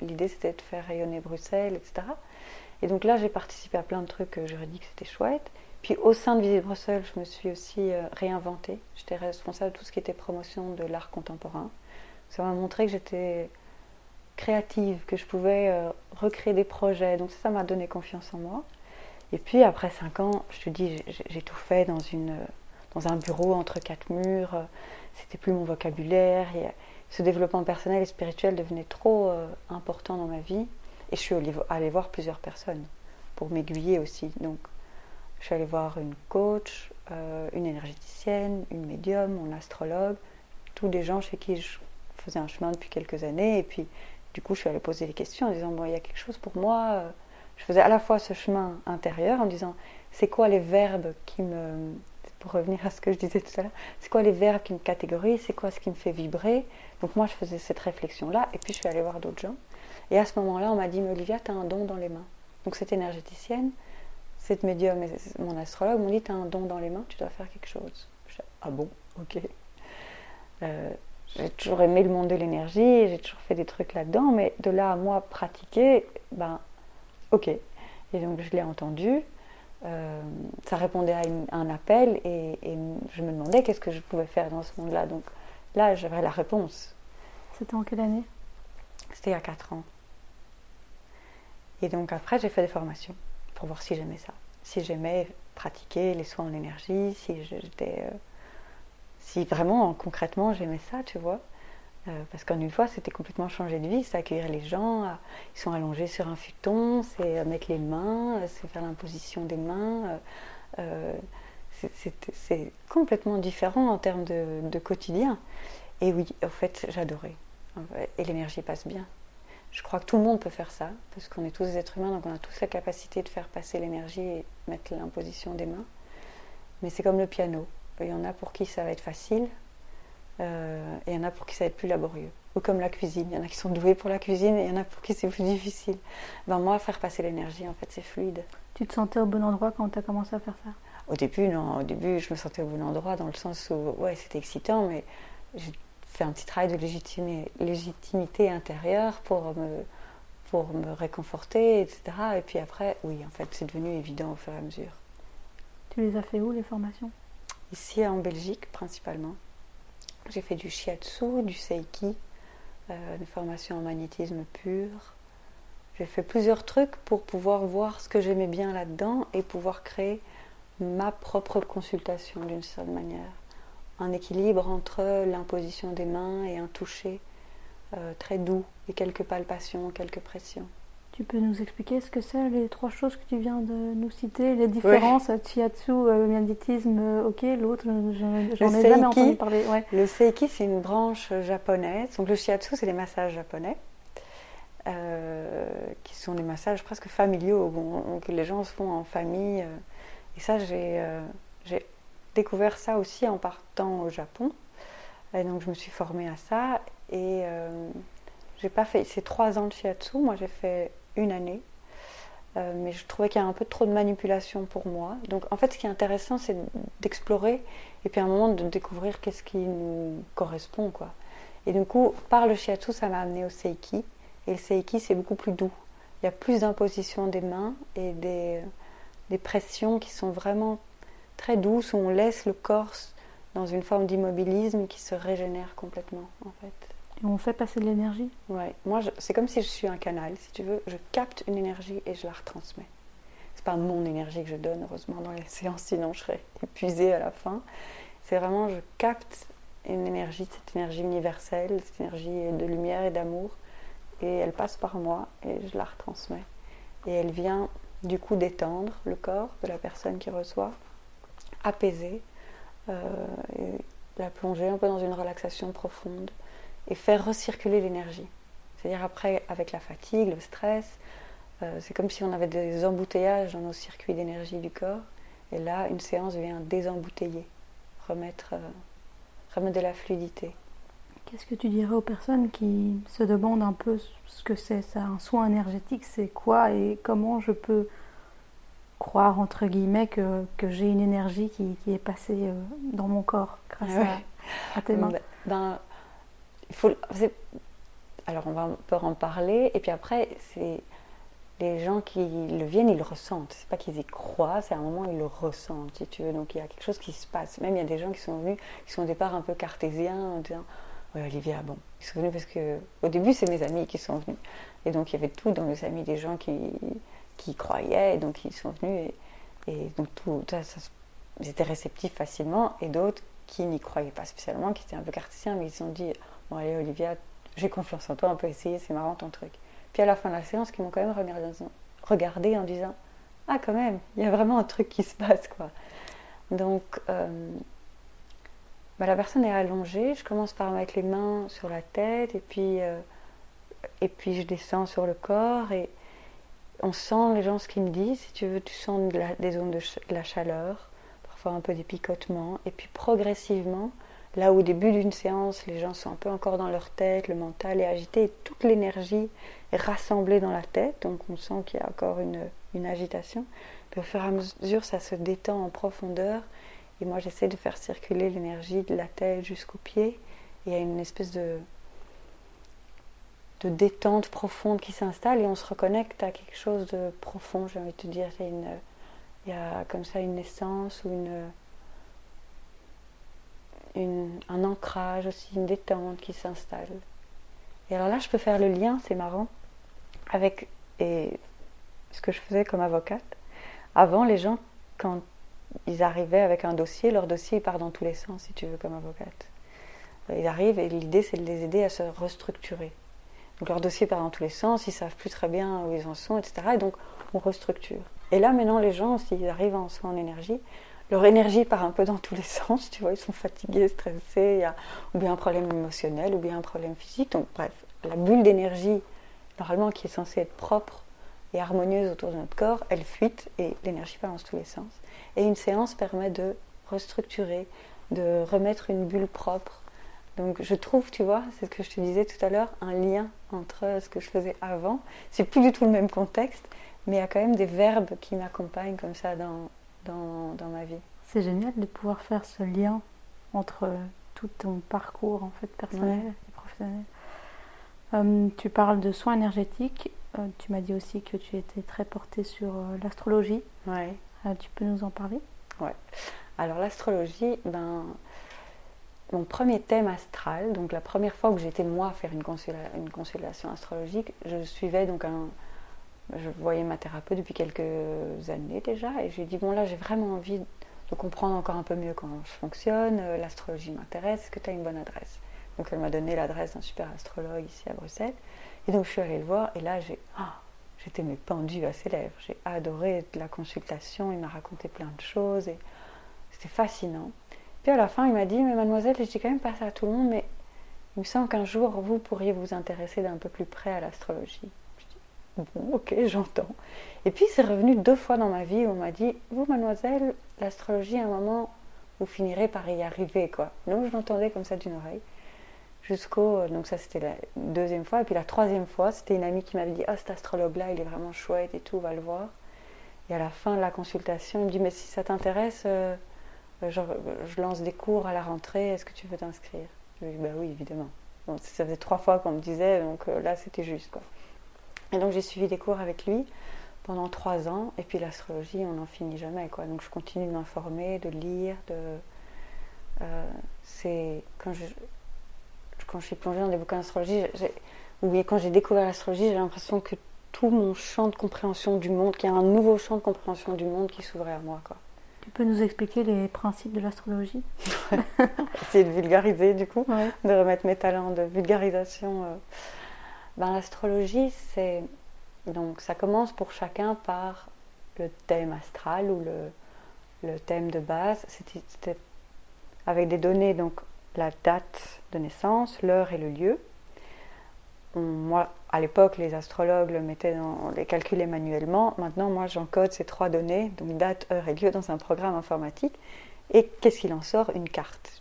L'idée c'était de faire rayonner Bruxelles, etc. Et donc là j'ai participé à plein de trucs juridiques, c'était chouette. Puis au sein de Visite Bruxelles, je me suis aussi euh, réinventée. J'étais responsable de tout ce qui était promotion de l'art contemporain. Ça m'a montré que j'étais créative, que je pouvais euh, recréer des projets. Donc ça m'a donné confiance en moi. Et puis après cinq ans, je te dis, j'ai tout fait dans une dans un bureau entre quatre murs. Euh, c'était plus mon vocabulaire. Et ce développement personnel et spirituel devenait trop euh, important dans ma vie. Et je suis allée voir plusieurs personnes pour m'aiguiller aussi. Donc, je suis allée voir une coach, euh, une énergéticienne, une médium, mon astrologue, tous des gens chez qui je faisais un chemin depuis quelques années. Et puis, du coup, je suis allée poser des questions en disant Bon, il y a quelque chose pour moi. Je faisais à la fois ce chemin intérieur en disant C'est quoi les verbes qui me, pour revenir à ce que je disais tout à l'heure, c'est quoi les verbes qui me catégorisent, c'est quoi ce qui me fait vibrer. Donc moi, je faisais cette réflexion-là, et puis je suis allée voir d'autres gens. Et à ce moment-là, on m'a dit, mais Olivia, tu as un don dans les mains. Donc cette énergéticienne, cette médium et mon astrologue m'ont dit, tu as un don dans les mains, tu dois faire quelque chose. Je ah bon, ok. Euh, j'ai toujours aimé le monde de l'énergie, j'ai toujours fait des trucs là-dedans, mais de là à moi pratiquer, ben ok. Et donc je l'ai entendu, euh, ça répondait à, un appel et, je me demandais qu'est-ce que je pouvais faire dans ce monde-là. Donc là, j'avais la réponse. C'était en quelle année? C'était il y a 4 ans. Et donc après, j'ai fait des formations pour voir si j'aimais ça. Si j'aimais pratiquer les soins en énergie, si j'étais. Euh, si vraiment, concrètement, j'aimais ça, tu vois. Euh, parce qu'en une fois, c'était complètement changer de vie, c'est accueillir les gens, ils sont allongés sur un futon, c'est mettre les mains, c'est faire l'imposition des mains. Euh, c'est complètement différent en termes de, quotidien. Et oui, en fait, j'adorais. Et l'énergie passe bien. Je crois que tout le monde peut faire ça, parce qu'on est tous des êtres humains, donc on a tous la capacité de faire passer l'énergie et mettre l'imposition des mains. Mais c'est comme le piano. Il y en a pour qui ça va être facile, euh, et il y en a pour qui ça va être plus laborieux. Ou comme la cuisine, il y en a qui sont doués pour la cuisine et il y en a pour qui c'est plus difficile. Ben moi, faire passer l'énergie, en fait, c'est fluide. Tu te sentais au bon endroit quand tu as commencé à faire ça? Au début, non. Au début, je me sentais au bon endroit dans le sens où, ouais, c'était excitant, mais j'ai fait un petit travail de légitimité intérieure pour me, pour me réconforter, etc. Et puis après, oui, en fait, c'est devenu évident au fur et à mesure. Tu les as fait où, les formations? Ici, en Belgique, principalement. J'ai fait du shiatsu, du seiki, euh, une formation en magnétisme pur. J'ai fait plusieurs trucs pour pouvoir voir ce que j'aimais bien là-dedans et pouvoir créer ma propre consultation d'une certaine manière. Un équilibre entre l'imposition des mains et un toucher euh, très doux et quelques palpations, quelques pressions. Tu peux nous expliquer ce que c'est, les trois choses que tu viens de nous citer, les différences, oui. Chiatsu, euh, magnétisme, euh, ok, l'autre, j'en ai jamais entendu parler. Le Seiki, c'est une branche japonaise. Donc le Shiatsu, c'est les massages japonais, euh, qui sont des massages presque familiaux, que les gens se font en famille. Et ça, j'ai découvert ça aussi en partant au Japon. Et donc je me suis formée à ça. Et j'ai pas fait, c'est trois ans de Shiatsu. Moi, j'ai fait une année. Euh, mais je trouvais qu'il y a un peu trop de manipulation pour moi. Donc en fait, ce qui est intéressant, c'est d'explorer et puis à un moment de découvrir qu'est-ce qui nous correspond. quoi. Et du coup, par le shiatsu, ça m'a amené au seiki. Et le seiki, c'est beaucoup plus doux. Il y a plus d'imposition des mains et des, des pressions qui sont vraiment très douces, où on laisse le corps dans une forme d'immobilisme qui se régénère complètement, en fait on fait passer de l'énergie Ouais, moi c'est comme si je suis un canal, si tu veux. Je capte une énergie et je la retransmets. C'est pas mon énergie que je donne, heureusement, dans les séances, sinon je serais épuisée à la fin. C'est vraiment, je capte une énergie, cette énergie universelle, cette énergie de lumière et d'amour, et elle passe par moi et je la retransmets. Et elle vient du coup détendre le corps de la personne qui reçoit, apaiser, la plonger un peu dans une relaxation profonde et faire recirculer l'énergie. C'est-à-dire après, avec la fatigue, le stress, c'est comme si on avait des embouteillages dans nos circuits d'énergie du corps. Et là, une séance vient désembouteiller, remettre, remettre de la fluidité. Qu'est-ce que tu dirais aux personnes qui se demandent un peu ce que c'est ça, un soin énergétique, c'est quoi et comment je peux croire, entre guillemets, que, que j'ai une énergie qui, qui, est passée euh, dans mon corps grâce à, tes mains? Ben, ben, il Alors, on va un peu en parler, et puis après, c'est les gens qui le viennent, ils le ressentent. C'est pas qu'ils y croient, c'est à un moment ils le ressentent, si tu veux. Donc il y a quelque chose qui se passe. Même il y a des gens qui sont venus, qui sont au départ un peu cartésiens, en disant oui, Olivia, bon, ils sont venus parce que au début, c'est mes amis qui sont venus. Et donc, il y avait tout dans mes amis, des gens qui, qui croyaient, et donc ils sont venus. Et, donc, tout, ça, ils étaient réceptifs facilement, et d'autres qui n'y croyaient pas spécialement, qui étaient un peu cartésiens, mais ils se sont dit Bon, allez, Olivia, j'ai confiance en toi, on peut essayer, c'est marrant ton truc. Puis à la fin de la séance, ils m'ont quand même regardé, en disant Ah, quand même, il y a vraiment un truc qui se passe, quoi. Donc, euh, bah, la personne est allongée, je commence par mettre les mains sur la tête et puis, euh, et puis je descends sur le corps et on sent les gens ce qu'ils me disent. Si tu veux, tu sens des zones de, la chaleur, un peu des picotements et puis progressivement, là au début d'une séance, les gens sont un peu encore dans leur tête, le mental est agité et toute l'énergie est rassemblée dans la tête, donc on sent qu'il y a encore une, une agitation. Puis au fur et à mesure, ça se détend en profondeur et moi, j'essaie de faire circuler l'énergie de la tête jusqu'aux pieds. il y a une espèce de, de détente profonde qui s'installe et on se reconnecte à quelque chose de profond, j'ai envie de te dire. Il une, il y a comme ça une essence ou une, un ancrage aussi, une détente qui s'installe. Et alors là, je peux faire le lien, c'est marrant, avec et ce que je faisais comme avocate. Avant, les gens, quand ils arrivaient avec un dossier, leur dossier part dans tous les sens, si tu veux, comme avocate. Ils arrivent et l'idée, c'est de les aider à se restructurer. Donc leur dossier part dans tous les sens, ils savent plus très bien où ils en sont, etc. Et donc on restructure. Et là, maintenant, les gens, s'ils arrivent en soins en énergie, leur énergie part un peu dans tous les sens, tu vois, ils sont fatigués, stressés, il y a ou bien un problème émotionnel, ou bien un problème physique. Donc bref, la bulle d'énergie, normalement, qui est censée être propre et harmonieuse autour de notre corps, elle fuite et l'énergie part dans tous les sens. Et une séance permet de restructurer, de remettre une bulle propre. Donc je trouve, tu vois, c'est ce que je te disais tout à l'heure, un lien entre ce que je faisais avant. C'est plus du tout le même contexte, mais il y a quand même des verbes qui m'accompagnent comme ça dans, dans, dans ma vie. C'est génial de pouvoir faire ce lien entre tout ton parcours en fait personnel et professionnel. Euh, tu parles de soins énergétiques. Euh, tu m'as dit aussi que tu étais très portée sur euh, l'astrologie. Ouais. Euh, tu peux nous en parler? Ouais. Alors l'astrologie, ben, mon premier thème astral, donc la première fois que j'étais moi faire une, une consultation astrologique, je suivais donc un, je voyais ma thérapeute depuis quelques années déjà, et j'ai dit bon là j'ai vraiment envie de comprendre encore un peu mieux comment je fonctionne, euh, l'astrologie m'intéresse, est-ce que tu as une bonne adresse? Donc elle m'a donné l'adresse d'un super astrologue ici à Bruxelles, et donc je suis allée le voir, et là j'ai ah, j'étais mais pendue à ses lèvres. J'ai adoré la consultation, il m'a raconté plein de choses et c'était fascinant. Puis à la fin, il m'a dit, mais mademoiselle, je dis quand même pas ça à tout le monde, mais il me semble qu'un jour, vous pourriez vous intéresser d'un peu plus près à l'astrologie. Bon, ok, j'entends. Et puis c'est revenu deux fois dans ma vie où on m'a dit, vous, mademoiselle, l'astrologie, à un moment, vous finirez par y arriver, quoi. Donc je l'entendais comme ça d'une oreille jusqu'au. Donc, ça, c'était la deuxième fois. Et puis, la troisième fois, c'était une amie qui m'avait dit Ah, cet astrologue-là, il est vraiment chouette et tout, va le voir. Et à la fin de la consultation, il me dit Mais si ça t'intéresse, euh, euh, je lance des cours à la rentrée, est-ce que tu veux t'inscrire? Je lui dit Bah oui, évidemment. Ça faisait trois fois qu'on me disait, donc euh, là, c'était juste, quoi. Et donc, j'ai suivi des cours avec lui pendant trois ans. Et puis, l'astrologie, on n'en finit jamais, quoi. Donc, je continue de m'informer, de lire, de. c'est quand je, quand je suis plongée dans des bouquins d'astrologie, ou quand j'ai découvert l'astrologie, j'ai l'impression que tout mon champ de compréhension du monde, qu'il y a un nouveau champ de compréhension du monde qui s'ouvrait à moi. Quoi. Tu peux nous expliquer les principes de l'astrologie? Essayer de vulgariser du coup, de remettre mes talents de vulgarisation. Ben, l'astrologie, c'est donc ça commence pour chacun par le thème astral ou le, le thème de base, c'était avec des données, donc la date de naissance, l'heure et le lieu. Moi, à l'époque, les astrologues mettaient les calculaient manuellement. Maintenant, moi, j'encode ces trois données, donc date, heure et lieu, dans un programme informatique. Et qu'est-ce qu'il en sort? Une carte,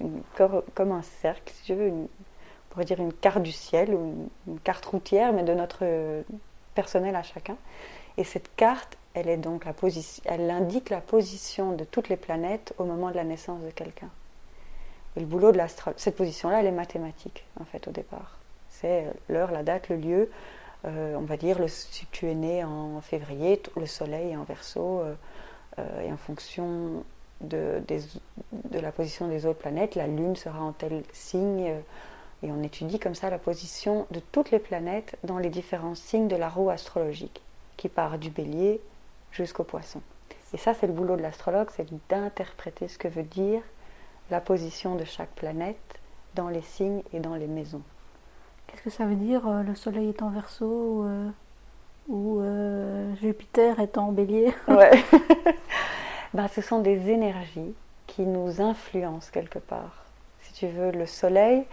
comme un cercle, si je veux, on pourrait dire une carte du ciel ou une, carte routière, mais de notre personnel à chacun. Et cette carte, elle, est donc la position, elle indique la position de toutes les planètes au moment de la naissance de quelqu'un. Et le boulot de l'astrologue, cette position-là, elle est mathématique, en fait, au départ. C'est l'heure, la date, le lieu. Euh, on va dire, si tu es né en février, le soleil est en verso, euh, euh, et en fonction de, de, la position des autres planètes, la lune sera en tel signe. et on étudie comme ça la position de toutes les planètes dans les différents signes de la roue astrologique, qui part du bélier jusqu'au poisson. Et ça, c'est le boulot de l'astrologue, c'est d'interpréter ce que veut dire la position de chaque planète dans les signes et dans les maisons. Qu'est-ce que ça veut dire euh, le Soleil est en Verseau ou, euh, euh, Jupiter est en Bélier ben, ce sont des énergies qui nous influencent quelque part. Si tu veux, le Soleil,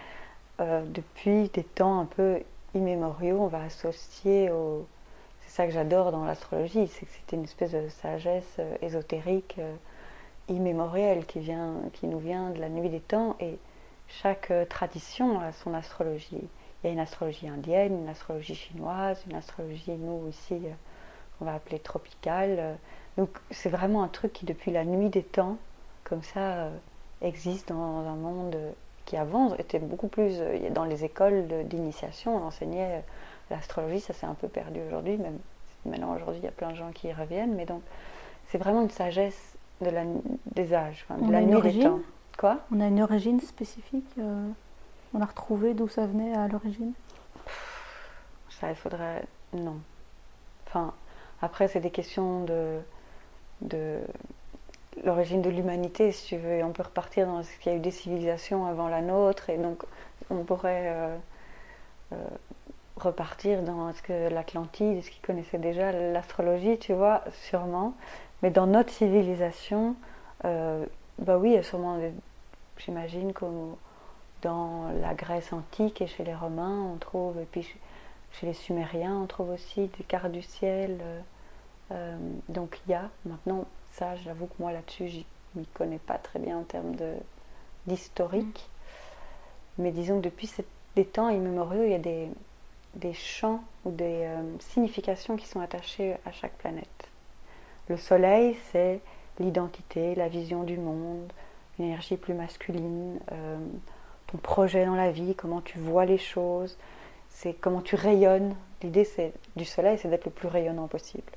depuis des temps un peu immémoriaux, on va associer au. C'est ça que j'adore dans l'astrologie, c'est que c'est une espèce de sagesse ésotérique immémoriel qui, vient, qui nous vient de la nuit des temps et chaque euh, tradition a son astrologie. Il y a une astrologie indienne, une astrologie chinoise, une astrologie, nous ici, euh, qu'on va appeler tropicale. Euh. Donc c'est vraiment un truc qui, depuis la nuit des temps, comme ça, existe dans un monde qui avant était beaucoup plus. Dans les écoles d'initiation, on enseignait l'astrologie, ça s'est un peu perdu aujourd'hui, même maintenant aujourd'hui il y a plein de gens qui y reviennent, mais donc c'est vraiment une sagesse de la, des âges, de la nuit des temps. Quoi? On a une origine spécifique euh, On a retrouvé d'où ça venait à l'origine? Ça, il faudrait. Non. Enfin, après, c'est des questions de. de l'origine de l'humanité, si tu veux. Et on peut repartir dans ce qu'il y a eu des civilisations avant la nôtre, et donc on pourrait. Euh, euh, repartir dans ce que l'Atlantide, ce qu'ils connaissaient déjà, l'astrologie, tu vois, sûrement. Mais dans notre civilisation, euh, bah oui, il y a sûrement, j'imagine, comme dans la Grèce antique et chez les Romains, on trouve, et puis chez les Sumériens, on trouve aussi des cartes du ciel. Euh, euh, donc il y a, maintenant, ça, j'avoue que moi là-dessus, je ne m'y connais pas très bien en termes d'historique. Mais disons que depuis des temps immémoriaux, il y a des, des champs ou des significations qui sont attachées à chaque planète. Le soleil, c'est l'identité, la vision du monde, une énergie plus masculine, euh, ton projet dans la vie, comment tu vois les choses, c'est comment tu rayonnes. L'idée c'est, du soleil, c'est d'être le plus rayonnant possible.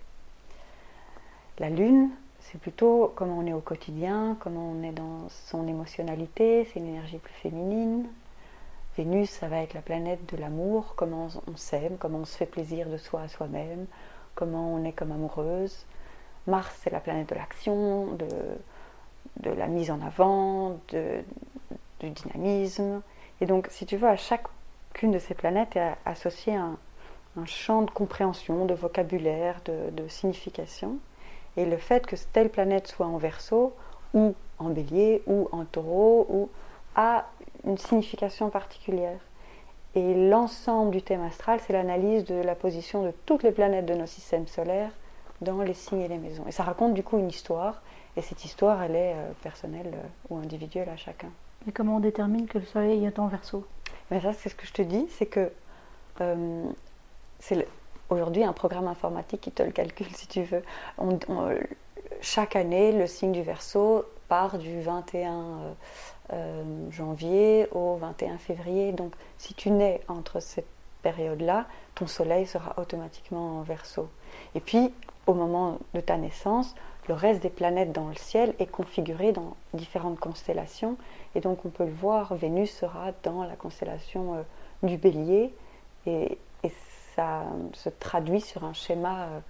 La lune, c'est plutôt comment on est au quotidien, comment on est dans son émotionnalité, c'est une énergie plus féminine. Vénus, ça va être la planète de l'amour, comment on s'aime, comment on se fait plaisir de soi à soi-même, comment on est comme amoureuse. Mars, c'est la planète de l'action, de, de, la mise en avant, de, du dynamisme. Et donc, si tu veux, à chacune de ces planètes est associé un, un champ de compréhension, de vocabulaire, de, signification. Et le fait que telle planète soit en verso, ou en bélier, ou en taureau, ou a une signification particulière. Et l'ensemble du thème astral, c'est l'analyse de la position de toutes les planètes de nos systèmes solaires dans les signes et les maisons. Et ça raconte du coup une histoire, et cette histoire, elle est euh, personnelle euh, ou individuelle à chacun. Et comment on détermine que le soleil est en verso? Mais ça, c'est ce que je te dis, c'est que euh, c'est aujourd'hui un programme informatique qui te le calcule si tu veux. chaque année, le signe du verso part du 21 janvier au 21 février. Donc, si tu nais entre cette période-là, ton soleil sera automatiquement en verso. Et puis, au moment de ta naissance, le reste des planètes dans le ciel est configuré dans différentes constellations. Et donc on peut le voir, Vénus sera dans la constellation euh, du bélier. Et, ça se traduit sur un schéma euh,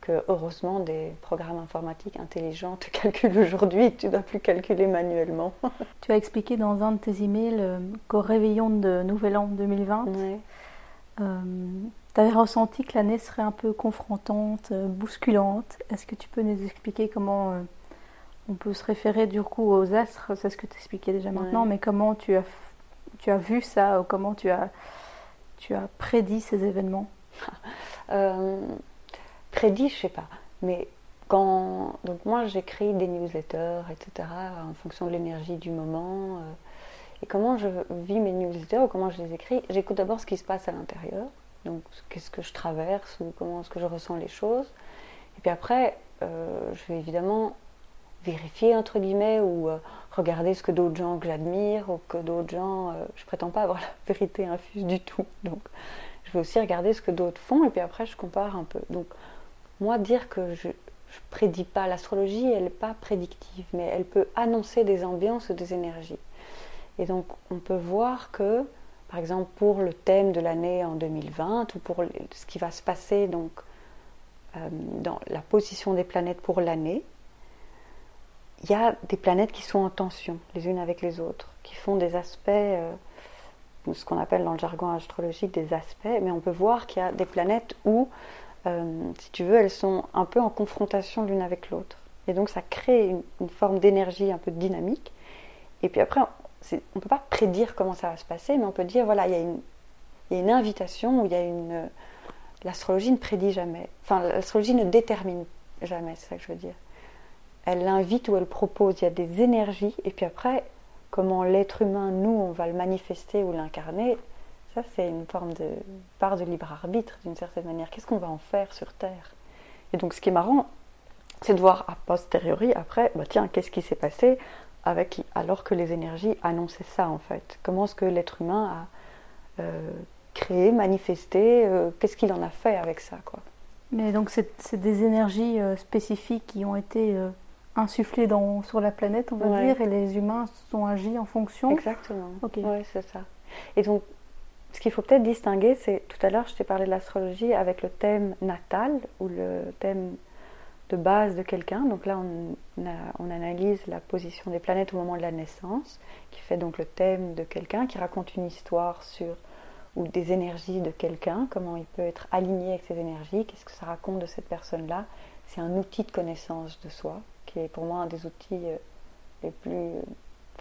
que heureusement des programmes informatiques intelligents te calculent aujourd'hui et que tu ne dois plus calculer manuellement. tu as expliqué dans un de tes emails euh, qu'au réveillon de Nouvel An 2020, tu avais ressenti que l'année serait un peu confrontante, euh, bousculante? Est-ce que tu peux nous expliquer comment euh, on peut se référer du coup aux astres, c'est ce que tu expliquais déjà maintenant, mais comment tu as, tu as vu ça ou comment tu as, tu as prédit ces événements? Euh, Prédit, je sais pas, mais quand donc moi j'écris des newsletters, etc. en fonction de l'énergie du moment. Euh, et comment je vis mes newsletters ou comment je les écris J'écoute d'abord ce qui se passe à l'intérieur, donc qu'est-ce que je traverse ou comment est-ce que je ressens les choses. Et puis après, euh, je vais évidemment vérifier entre guillemets ou euh, regarder ce que d'autres gens que j'admire ou que d'autres gens euh, je prétends pas avoir la vérité infuse du tout donc je vais aussi regarder ce que d'autres font et puis après je compare un peu donc moi dire que je, je prédis pas l'astrologie elle n'est pas prédictive mais elle peut annoncer des ambiances ou des énergies et donc on peut voir que par exemple pour le thème de l'année en 2020 ou pour ce qui va se passer donc euh, dans la position des planètes pour l'année il y a des planètes qui sont en tension les unes avec les autres, qui font des aspects, euh, ce qu'on appelle dans le jargon astrologique des aspects, mais on peut voir qu'il y a des planètes où, euh, si tu veux, elles sont un peu en confrontation l'une avec l'autre. Et donc ça crée une, forme d'énergie un peu dynamique. Et puis après, on ne peut pas prédire comment ça va se passer, mais on peut dire, voilà, il y a une, y a une invitation où il y a une... L'astrologie ne prédit jamais. Enfin, l'astrologie ne détermine jamais, c'est ça que je veux dire elle l'invite ou elle propose, il y a des énergies, et puis après, comment l'être humain, nous, on va le manifester ou l'incarner, ça c'est une forme de part de libre arbitre d'une certaine manière. Qu'est-ce qu'on va en faire sur Terre? Et donc ce qui est marrant, c'est de voir a posteriori, après, bah tiens, qu'est-ce qui s'est passé? Avec, alors que les énergies annonçaient ça en fait Comment est-ce que l'être humain a euh, créé, manifesté, euh, qu'est-ce qu'il en a fait avec ça quoi Mais donc c'est des énergies euh, spécifiques qui ont été insufflé dans, sur la planète, on va dire, et les humains sont agis en fonction. Exactement. Oui, c'est ça. Et donc, ce qu'il faut peut-être distinguer, c'est tout à l'heure, je t'ai parlé de l'astrologie avec le thème natal ou le thème de base de quelqu'un. Donc là, on, analyse la position des planètes au moment de la naissance, qui fait donc le thème de quelqu'un, qui raconte une histoire sur ou des énergies de quelqu'un, comment il peut être aligné avec ces énergies, qu'est-ce que ça raconte de cette personne-là. C'est un outil de connaissance de soi qui est pour moi un des outils euh, les plus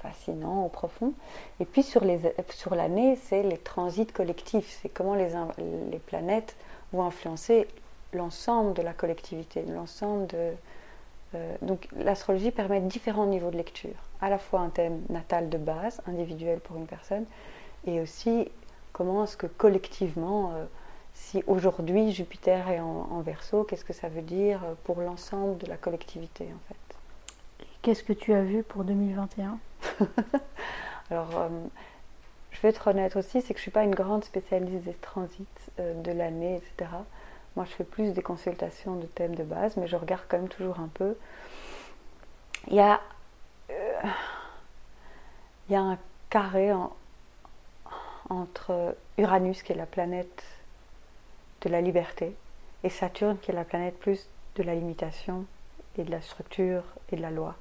fascinants ou profonds. Et puis sur, les, sur l'année, c'est les transits collectifs, c'est comment les, les planètes vont influencer l'ensemble de la collectivité, l'ensemble de... Euh, donc l'astrologie permet différents niveaux de lecture, à la fois un thème natal de base, individuel pour une personne, et aussi comment est-ce que collectivement, euh, si aujourd'hui Jupiter est en, en verso, qu'est-ce que ça veut dire pour l'ensemble de la collectivité en fait? Qu'est-ce que tu as vu pour 2021 Alors, euh, je vais être honnête aussi, c'est que je ne suis pas une grande spécialiste des transits de l'année, etc. Moi, je fais plus des consultations de thèmes de base, mais je regarde quand même toujours un peu. Il y a, euh, il y a un carré entre Uranus, qui est la planète de la liberté, et Saturne, qui est la planète plus de la limitation et de la structure et de la loi.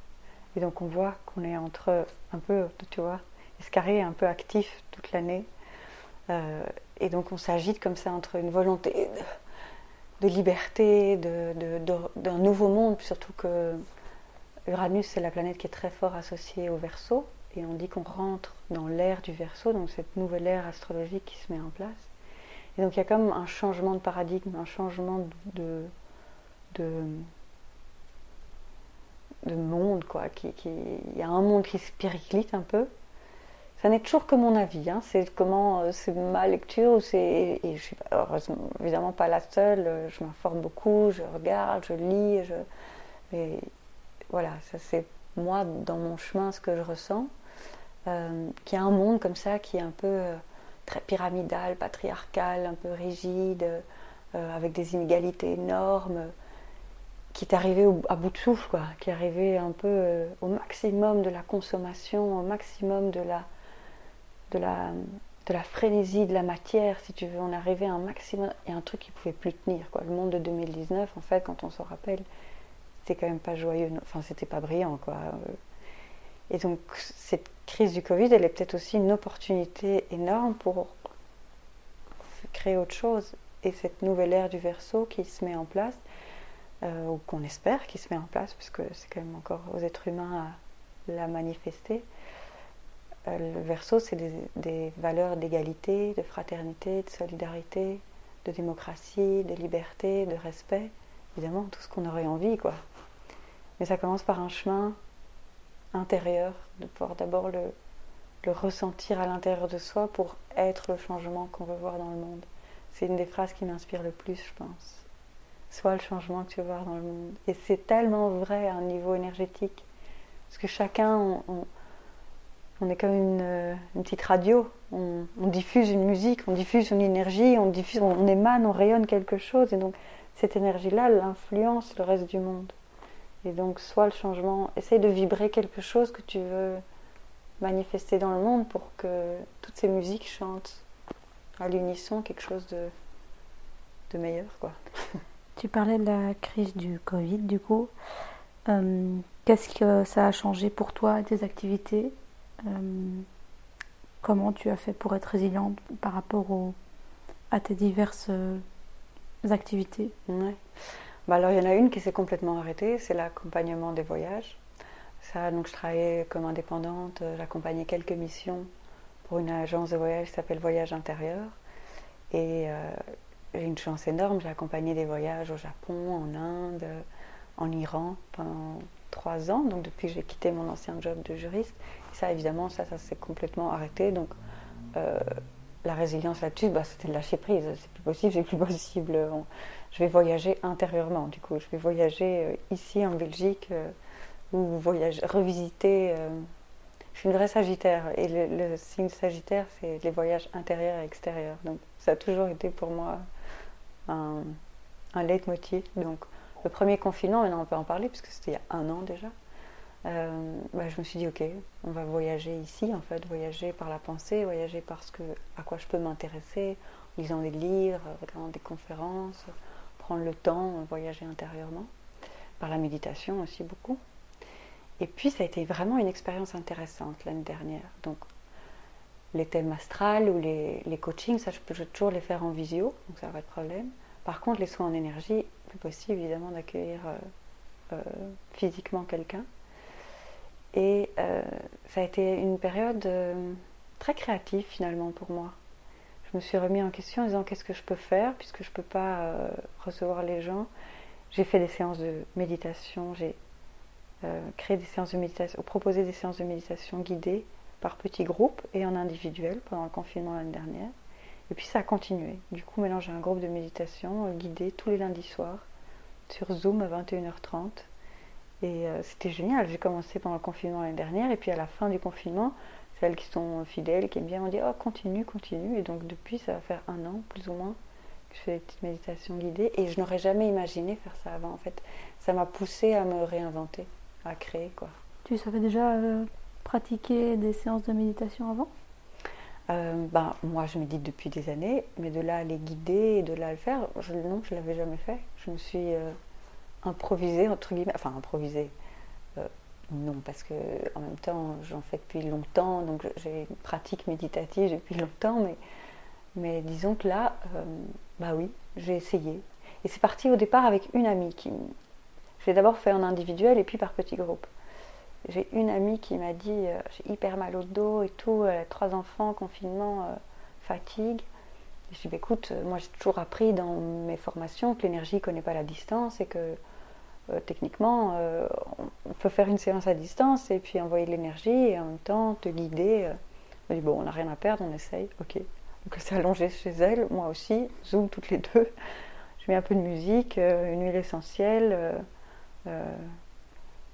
Et donc on voit qu'on est entre un peu, tu vois, ce carré est un peu actif toute l'année. Euh, et donc on s'agite comme ça entre une volonté de, liberté, d'un de, nouveau monde, surtout que Uranus c'est la planète qui est très fort associée au Verseau. Et on dit qu'on rentre dans l'ère du Verseau, donc cette nouvelle ère astrologique qui se met en place. Et donc il y a comme un changement de paradigme, un changement de, de de monde, quoi. Il y a un monde qui se périclite un peu. Ça n'est toujours que mon avis, hein. c'est comment euh, c'est ma lecture, ou et je suis évidemment pas la seule, euh, je m'informe beaucoup, je regarde, je lis, je, mais voilà, ça c'est moi dans mon chemin ce que je ressens, euh, qu'il y a un monde comme ça qui est un peu très pyramidal, patriarcal, un peu rigide, avec des inégalités énormes, qui est arrivé à bout de souffle, quoi, qui est arrivé un peu au maximum de la consommation, au maximum de la, de la, frénésie de la matière, si tu veux. On arrivé à un maximum, et un truc qui pouvait plus tenir, quoi. Le monde de 2019, en fait, quand on s'en rappelle, c'était quand même pas joyeux, enfin, c'était pas brillant, quoi. Et donc, cette crise du Covid, elle est peut-être aussi une opportunité énorme pour créer autre chose. Et cette nouvelle ère du verso qui se met en place, euh, ou qu'on espère qu'il se met en place, puisque c'est quand même encore aux êtres humains à la manifester. Euh, le verso, c'est des, valeurs d'égalité, de fraternité, de solidarité, de démocratie, de liberté, de respect. Évidemment, tout ce qu'on aurait envie, quoi. Mais ça commence par un chemin intérieur, de pouvoir d'abord le, ressentir à l'intérieur de soi pour être le changement qu'on veut voir dans le monde. C'est une des phrases qui m'inspire le plus, je pense. Sois le changement que tu veux voir dans le monde. Et c'est tellement vrai à un niveau énergétique. Parce que chacun, est comme une, petite radio. On, diffuse une musique, on diffuse une énergie, on, diffuse, on, émane, on rayonne quelque chose. Et donc, cette énergie-là, influence le reste du monde. Et donc, sois le changement. Essaye de vibrer quelque chose que tu veux manifester dans le monde pour que toutes ces musiques chantent à l'unisson quelque chose de, meilleur. Quoi. Tu parlais de la crise du Covid, du coup. Euh, qu'est-ce que ça a changé pour toi tes activités? euh, Comment tu as fait pour être résiliente par rapport à tes diverses euh, activités? Bah Alors, il y en a une qui s'est complètement arrêtée, c'est l'accompagnement des voyages. Ça, donc, je travaillais comme indépendante, j'accompagnais quelques missions pour une agence de voyage qui s'appelle Voyage Intérieur. Et j'ai une chance énorme, j'ai accompagné des voyages au Japon, en Inde, en Iran trois ans, donc depuis que j'ai quitté mon ancien job de juriste. Et ça, évidemment, ça, ça s'est complètement arrêté. Donc, euh, la résilience là-dessus, bah, c'était de lâcher prise. C'est plus possible, c'est plus possible. je vais voyager intérieurement, du coup. Je vais voyager euh, ici en Belgique euh, ou voyager, revisiter. je suis une vraie Sagittaire et le, le signe Sagittaire, c'est les voyages intérieurs et extérieurs. Donc, ça a toujours été pour moi un, un leitmotiv. Donc, le premier confinement, maintenant on peut en parler, puisque c'était il y a un an déjà. Euh, bah, je me suis dit, ok, on va voyager ici, en fait, voyager par la pensée, voyager parce que à quoi je peux m'intéresser, en lisant des livres, regardant des conférences, prendre le temps, voyager intérieurement, par la méditation aussi beaucoup. Et puis, ça a été vraiment une expérience intéressante l'année dernière. Donc, les thèmes astrales ou les, les coachings, ça, je peux toujours les faire en visio, donc ça n'a pas de problème. Par contre, les soins en énergie, plus possible évidemment d'accueillir euh, euh, physiquement quelqu'un. Et euh, ça a été une période très créative finalement pour moi. Je me suis remis en question en disant qu'est-ce que je peux faire puisque je ne peux pas recevoir les gens. J'ai fait des séances de méditation, j'ai créé des séances de méditation, proposé des séances de méditation guidées par petits groupes et en individuel pendant le confinement l'année dernière. Et puis ça a continué. Du coup, maintenant un groupe de méditation euh, guidé tous les lundis soirs sur Zoom à 21h30. Et euh, c'était génial. J'ai commencé pendant le confinement l'année dernière et puis à la fin du confinement, celles qui sont fidèles, qui aiment bien, m'ont dit Oh, continue, continue. Et donc depuis, ça va faire un an plus ou moins que je fais des petites méditations guidées. Et je n'aurais jamais imaginé faire ça avant en fait. Ça m'a poussé à me réinventer, à créer quoi. Tu savais déjà euh, pratiquer des séances de méditation avant? Euh, ben, moi, je médite depuis des années, mais de là à les guider et de là à le faire, non, je ne l'avais jamais fait. Je me suis euh, improvisée, entre guillemets, enfin improvisée, euh, non, parce que en même temps, j'en fais depuis longtemps, donc j'ai une pratique méditative depuis longtemps, mais, mais disons que là, bah oui, j'ai essayé. Et c'est parti au départ avec une amie qui. J'ai d'abord fait en individuel et puis par petits groupes. J'ai une amie qui m'a dit euh, j'ai hyper mal au dos et tout, a trois enfants, confinement, euh, fatigue. je lui dit bah, écoute, euh, moi j'ai toujours appris dans mes formations que l'énergie ne connaît pas la distance et que techniquement on peut faire une séance à distance et puis envoyer de l'énergie et en même temps te guider. Elle dit bon, on n'a rien à perdre, on essaye, ok. Donc elle s'est allongée chez elle, moi aussi, zoom toutes les deux. Je mets un peu de musique, une huile essentielle.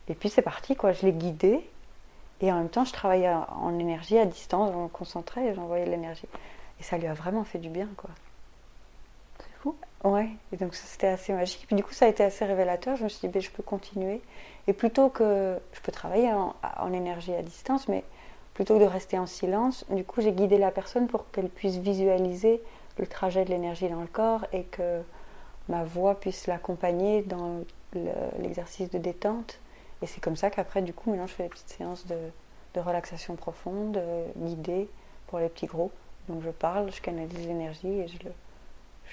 Et puis c'est parti, quoi. Je l'ai guidée. Et en même temps, je travaillais en énergie à distance, je me concentrais et j'envoyais de l'énergie. Et ça lui a vraiment fait du bien, quoi. C'est fou. Ouais, et donc c'était assez magique. Puis du coup, ça a été assez révélateur. Je me suis dit, ben, je peux continuer. Et plutôt que. Je peux travailler en, en, énergie à distance, mais plutôt que de rester en silence, du coup, j'ai guidé la personne pour qu'elle puisse visualiser le trajet de l'énergie dans le corps et que ma voix puisse l'accompagner dans l'exercice de détente et c'est comme ça qu'après, du coup, maintenant, je fais des petites séances de, relaxation profonde, guidée pour les petits groupes. Donc je parle, je canalise l'énergie et je, le,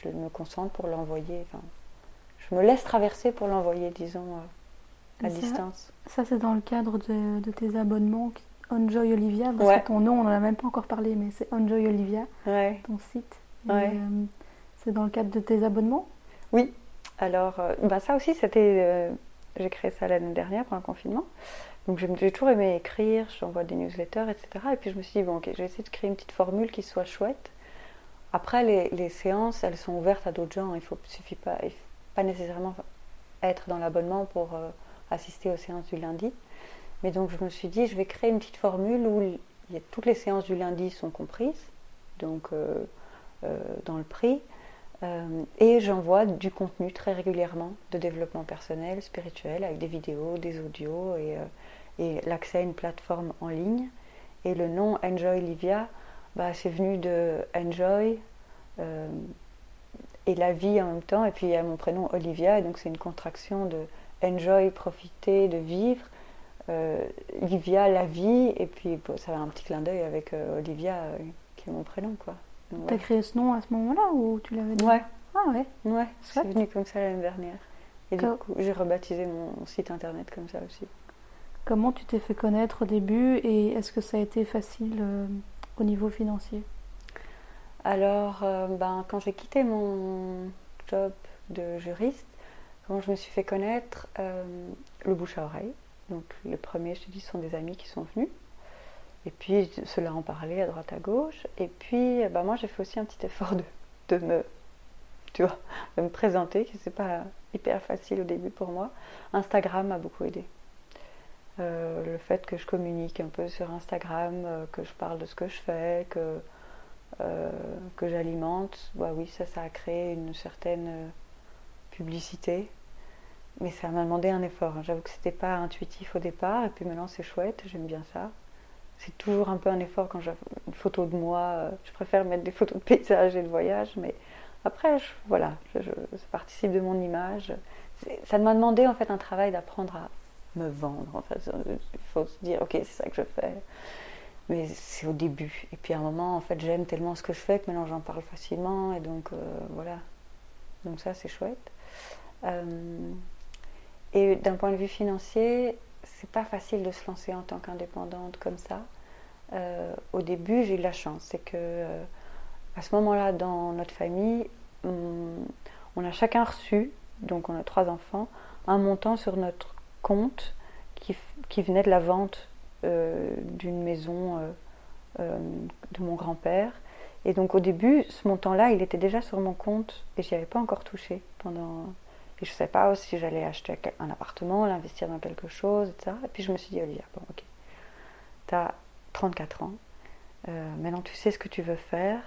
je me concentre pour l'envoyer. Enfin, je me laisse traverser pour l'envoyer, disons, à distance. Ça, c'est dans le cadre de, tes abonnements Enjoy Olivia, parce que ton nom, on n'en a même pas encore parlé, mais c'est Enjoy Olivia, ton site. c'est dans le cadre de tes abonnements? Oui. Alors, bah, ça aussi, c'était. J'ai créé ça l'année dernière pendant le confinement. Donc j'ai toujours aimé écrire, j'envoie des newsletters, etc. Et puis je me suis dit, bon, ok, je vais essayer de créer une petite formule qui soit chouette. Après, les, séances, elles sont ouvertes à d'autres gens. Il ne suffit pas, pas nécessairement être dans l'abonnement pour euh, assister aux séances du lundi. Mais donc je me suis dit, je vais créer une petite formule où toutes les séances du lundi sont comprises, donc euh, euh, dans le prix. Et j'envoie du contenu très régulièrement de développement personnel, spirituel, avec des vidéos, des audios et et l'accès à une plateforme en ligne. Et le nom Enjoy Livia, bah, c'est venu de Enjoy euh, et la vie en même temps. Et puis il y a mon prénom Olivia, et donc c'est une contraction de Enjoy, profiter, de vivre. Euh, Livia, la vie, et puis ça va un petit clin d'œil avec euh, Olivia, qui est mon prénom. quoi. Tu as créé ce nom à ce moment-là ou tu l'avais dit Ouais. Ah ouais Ouais, c'est venu comme ça l'année dernière. Et du coup, j'ai rebaptisé mon site internet comme ça aussi. Comment tu t'es fait connaître au début et est-ce que ça a été facile euh, au niveau financier? Alors, euh, ben, quand j'ai quitté mon job de juriste, comment je me suis fait connaître? Euh, Le bouche à oreille. Donc, les premiers, je te dis, sont des amis qui sont venus. Et puis, cela en parlait à droite à gauche. Et puis, ben, moi, j'ai fait aussi un petit effort de, de me tu vois, de me présenter, qui c'est pas hyper facile au début pour moi. Instagram m'a beaucoup aidé. Euh, le fait que je communique un peu sur Instagram, euh, que je parle de ce que je fais, que, euh, que j'alimente, bah oui, ça, ça a créé une certaine publicité. Mais ça m'a demandé un effort. Hein. J'avoue que c'était pas intuitif au départ, et puis maintenant c'est chouette, j'aime bien ça. C'est toujours un peu un effort quand j'ai une photo de moi. Je préfère mettre des photos de paysages et de voyages, mais après, voilà, je, ça participe de mon image. Ça m'a demandé en fait un travail d'apprendre à me vendre. En il faut se dire, ok, c'est ça que je fais. Mais c'est au début. Et puis à un moment, en fait, j'aime tellement ce que je fais que maintenant j'en parle facilement. Et donc, euh, voilà. Donc ça, c'est chouette. Euh, et d'un point de vue financier, c'est pas facile de se lancer en tant qu'indépendante comme ça. Euh, au début, j'ai eu la chance. C'est que à ce moment-là, dans notre famille, on a chacun reçu, donc on a trois enfants, un montant sur notre compte qui, venait de la vente euh, d'une maison euh, euh, de mon grand-père. Et donc au début, ce montant-là, il était déjà sur mon compte et j'y avais pas encore touché pendant. Et je ne savais pas si j'allais acheter un appartement, l'investir dans quelque chose, etc. Et puis je me suis dit, Olivia, bon, ok, tu 34 ans, maintenant tu sais ce que tu veux faire.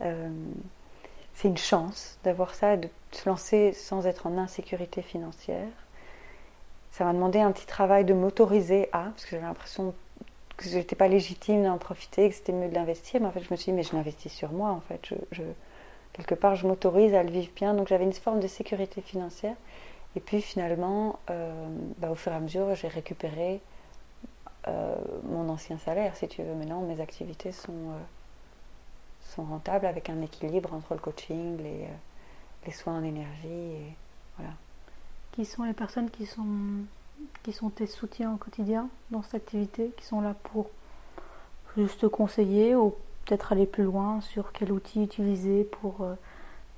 c'est une chance d'avoir ça, de se lancer sans être en insécurité financière ça m'a demandé un petit travail de m'autoriser à, parce que j'avais l'impression que je n'étais pas légitime d'en profiter, que c'était mieux de l'investir. Mais en fait, je me suis dit, mais je l'investis sur moi, en fait. Quelque part, je m'autorise à le vivre bien. Donc j'avais une forme de sécurité financière. Et puis finalement, euh, bah, au fur et à mesure, j'ai récupéré euh, mon ancien salaire, si tu veux. Maintenant, mes activités sont, euh, sont rentables avec un équilibre entre le coaching, les, les soins en énergie. Et voilà. Qui sont les personnes qui sont, qui sont tes soutiens au quotidien dans cette activité, qui sont là pour juste te conseiller ou peut-être aller plus loin sur quel outil utiliser pour, euh,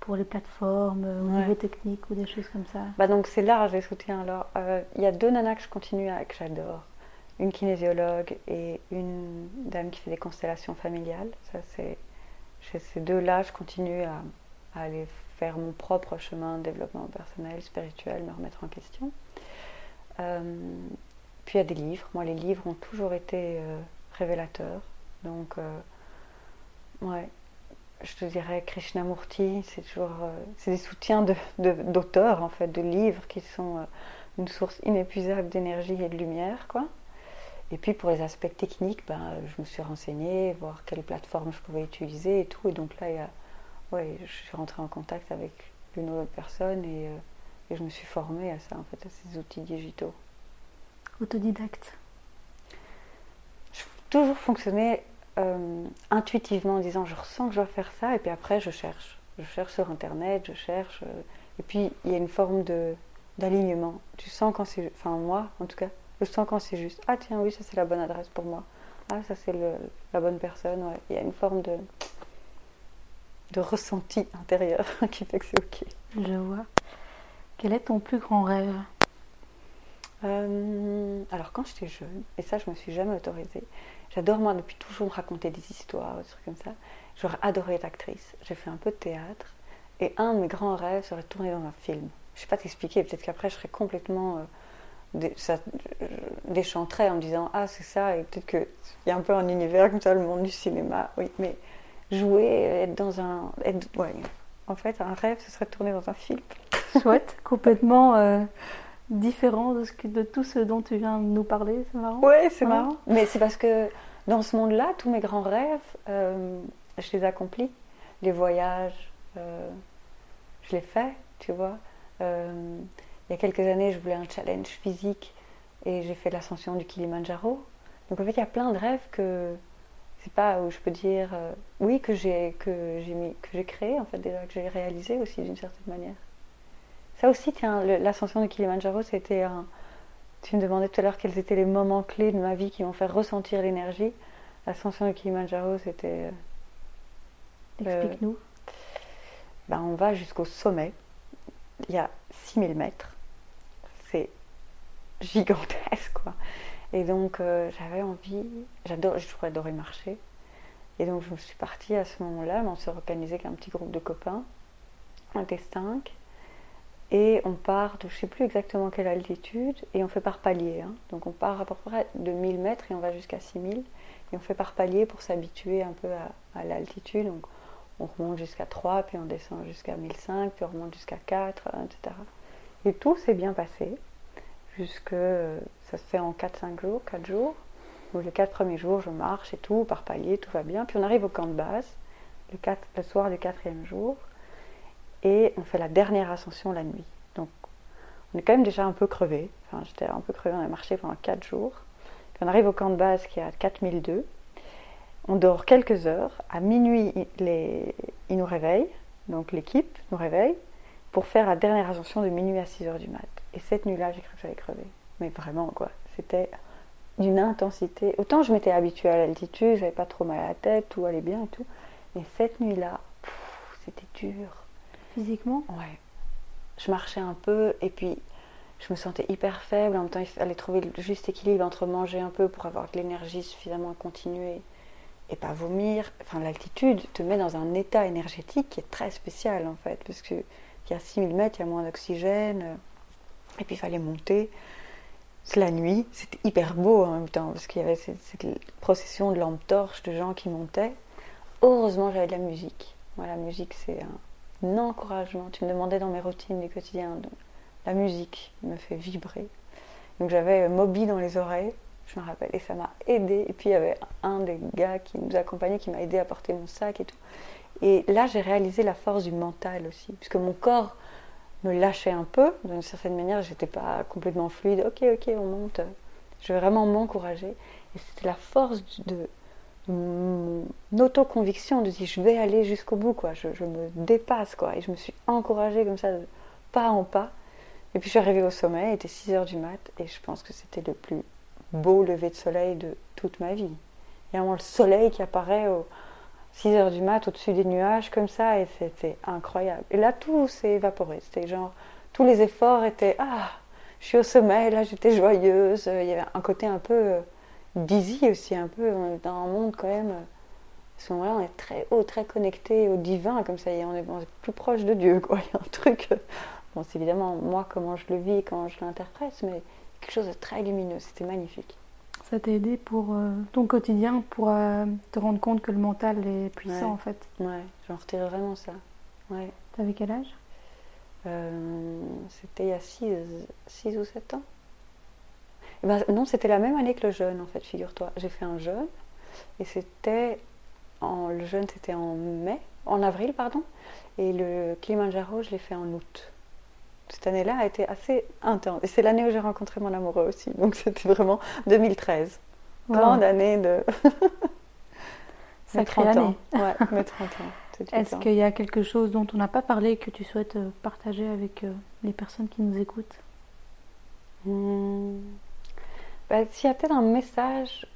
pour les plateformes, euh, au niveau technique ou des choses comme ça? Bah Donc c'est large les soutiens. Alors euh, il y a deux nanas que je continue à, que j'adore. Une kinésiologue et une dame qui fait des constellations familiales. Chez ces deux-là, je continue à, aller faire mon propre chemin de développement personnel, spirituel, me remettre en question. Euh, puis il y a des livres. Moi, les livres ont toujours été euh, révélateurs. Donc, euh, je te dirais Krishnamurti, c'est toujours c'est des soutiens d'auteurs, de, en fait, de livres qui sont une source inépuisable d'énergie et de lumière. Et puis pour les aspects techniques, ben, je me suis renseignée, voir quelle plateforme je pouvais utiliser et tout. Et donc là, il y a ouais, je suis rentrée en contact avec une autre personne et, euh, et, je me suis formée à ça, en fait, à ces outils digitaux. Autodidacte Je toujours fonctionné euh, intuitivement en disant je ressens que je dois faire ça et puis après je cherche. Je cherche sur Internet, je cherche. euh, et puis, il y a une forme de d'alignement. Tu sens quand c'est. Enfin, moi, en tout cas, je sens quand c'est juste. Ah, tiens, oui, ça, c'est la bonne adresse pour moi. Ah, ça, c'est la bonne personne. Ouais. Il y a une forme de. de ressenti intérieur qui fait que c'est OK. Je vois. Quel est ton plus grand rêve? Euh, alors quand j'étais jeune, et ça je me suis jamais autorisée, j'adore moi depuis toujours me raconter des histoires, des trucs comme ça. J'aurais adoré être actrice. J'ai fait un peu de théâtre et un de mes grands rêves serait de tourner dans un film. Je sais pas t'expliquer, peut-être qu'après je serais complètement euh, déchanterais en me disant ah c'est ça et peut-être qu'il y a un peu un univers comme ça le monde du cinéma. Oui, mais jouer, être dans un, être, ouais. En fait, un rêve, ce serait de tourner dans un film. Chouette, complètement euh, différent de, ce que- de tout ce dont tu viens de nous parler, c'est marrant. Ouais, c'est Ouais. marrant. Mais c'est parce que dans ce monde-là, tous mes grands rêves, euh, je les accomplis. Les voyages, euh, je les fais, tu vois. Euh, il y a quelques années, je voulais un challenge physique et j'ai fait l'ascension du Kilimanjaro. Donc en fait, il y a plein de rêves que c'est pas où je peux dire euh, oui que j'ai que j'ai mis que j'ai créé en fait déjà que j'ai réalisé aussi d'une certaine manière. Ça aussi, tiens, l'ascension du Kilimanjaro, c'était un tu me demandais tout à l'heure quels étaient les moments clés de ma vie qui m'ont fait ressentir l'énergie. L'ascension du Kilimanjaro, c'était. euh, Explique-nous. ben, on va jusqu'au sommet. Il y a 6000 mètres. Gigantesque, quoi. Et donc, euh, j'avais envie. J'adore, j'ai toujours adoré marcher. Et donc, je me suis partie à ce moment-là. On s'est organisé avec un petit groupe de copains. On était cinq. Et on part de je ne sais plus exactement quelle altitude. Et on fait par palier. hein. Donc, on part à peu près de 1000 mètres et on va jusqu'à 6000. Et on fait par palier pour s'habituer un peu à, l'altitude. Donc, on remonte jusqu'à 3, puis on descend jusqu'à 1005, puis on remonte jusqu'à 4, hein, etc. Et tout s'est bien passé, jusque euh, ça se fait en 4-5 jours, 4 jours. Donc les 4 premiers jours, je marche et tout, par palier, tout va bien. Puis on arrive au camp de base, le, le soir du quatrième jour, et on fait la dernière ascension la nuit. Donc on est quand même déjà un peu crevé. Enfin, j'étais un peu crevé, on a marché pendant 4 jours. Puis on arrive au camp de base qui est à 4002. On dort quelques heures. À minuit, les- ils nous réveillent, donc l'équipe nous réveille, pour faire la dernière ascension de minuit à 6 heures du mat. Et cette nuit-là, j'ai cru que j'allais crever. Mais vraiment, quoi. C'était d'une intensité. Autant je m'étais habituée à l'altitude, j'avais pas trop mal à la tête, tout allait bien et tout. Mais cette nuit-là, c'était dur. Physiquement? Ouais. Je marchais un peu et puis je me sentais hyper faible. En même temps, il fallait trouver le juste équilibre entre manger un peu pour avoir de l'énergie suffisamment à continuer et pas vomir. Enfin, l'altitude te met dans un état énergétique qui est très spécial en fait, parce que y a 6000 mètres, il y a moins d'oxygène. euh, Et puis il fallait monter. C'est la nuit, c'était hyper beau en même temps, parce qu'il y avait cette, procession de lampes torches, de gens qui montaient. Heureusement, j'avais de la musique. Moi, la musique, c'est un, encouragement. Tu me demandais dans mes routines du quotidien, la musique me fait vibrer. Donc j'avais euh, Moby dans les oreilles, je me rappelle, et ça m'a aidé. Et puis il y avait un des gars qui nous accompagnait, qui m'a aidé à porter mon sac et tout. Et là, j'ai réalisé la force du mental aussi, puisque mon corps me lâchait un peu, d'une certaine manière, j'étais pas complètement fluide. Ok, ok, on monte. Je vais vraiment m'encourager. Et c'était la force de, de mon autoconviction de dire je vais aller jusqu'au bout, quoi. Je, me dépasse, quoi. Et je me suis encouragée comme ça, de pas en pas. Et puis je suis arrivée au sommet, il était 6 heures du mat, et je pense que c'était le plus beau lever de soleil de toute ma vie. Il y a vraiment le soleil qui apparaît aux 6 heures du mat au-dessus des nuages comme ça, et c'était incroyable. Et là, tout s'est évaporé. C'était genre, tous les efforts étaient, ah, je suis au sommet, là j'étais joyeuse. Il y avait un côté un peu euh, dizzy aussi, un peu, on est dans un monde quand même. euh, À ce moment-là, on est très haut, très connecté au divin, comme ça, et on est, on est plus proche de Dieu, quoi. Il y a un truc. euh, Bon, c'est évidemment moi comment je le vis, comment je l'interprète, mais quelque chose de très lumineux. C'était magnifique. Ça t'a aidé pour euh, ton quotidien, pour euh, te rendre compte que le mental est puissant Ouais. en fait? Ouais, j'en retire vraiment ça. Ouais. T'avais quel âge? Euh, c'était il y a 6 ou 7 ans. Eh ben, non, c'était la même année que le jeûne, en fait, figure-toi. J'ai fait un jeûne, et c'était. En, le jeûne, c'était en mai, en avril, pardon, et le Kilimanjaro, je l'ai fait en août. Cette année-là a été assez intense. Et c'est l'année où j'ai rencontré mon amoureux aussi, donc c'était vraiment 2013. Wow. Grande année de. Sacrée 30 ans. année. Ouais, mes 30 ans. Est-ce qu'il y a quelque chose dont on n'a pas parlé que tu souhaites euh, partager avec euh, les personnes qui nous écoutent? Hmm. bah, S'il y a peut-être un message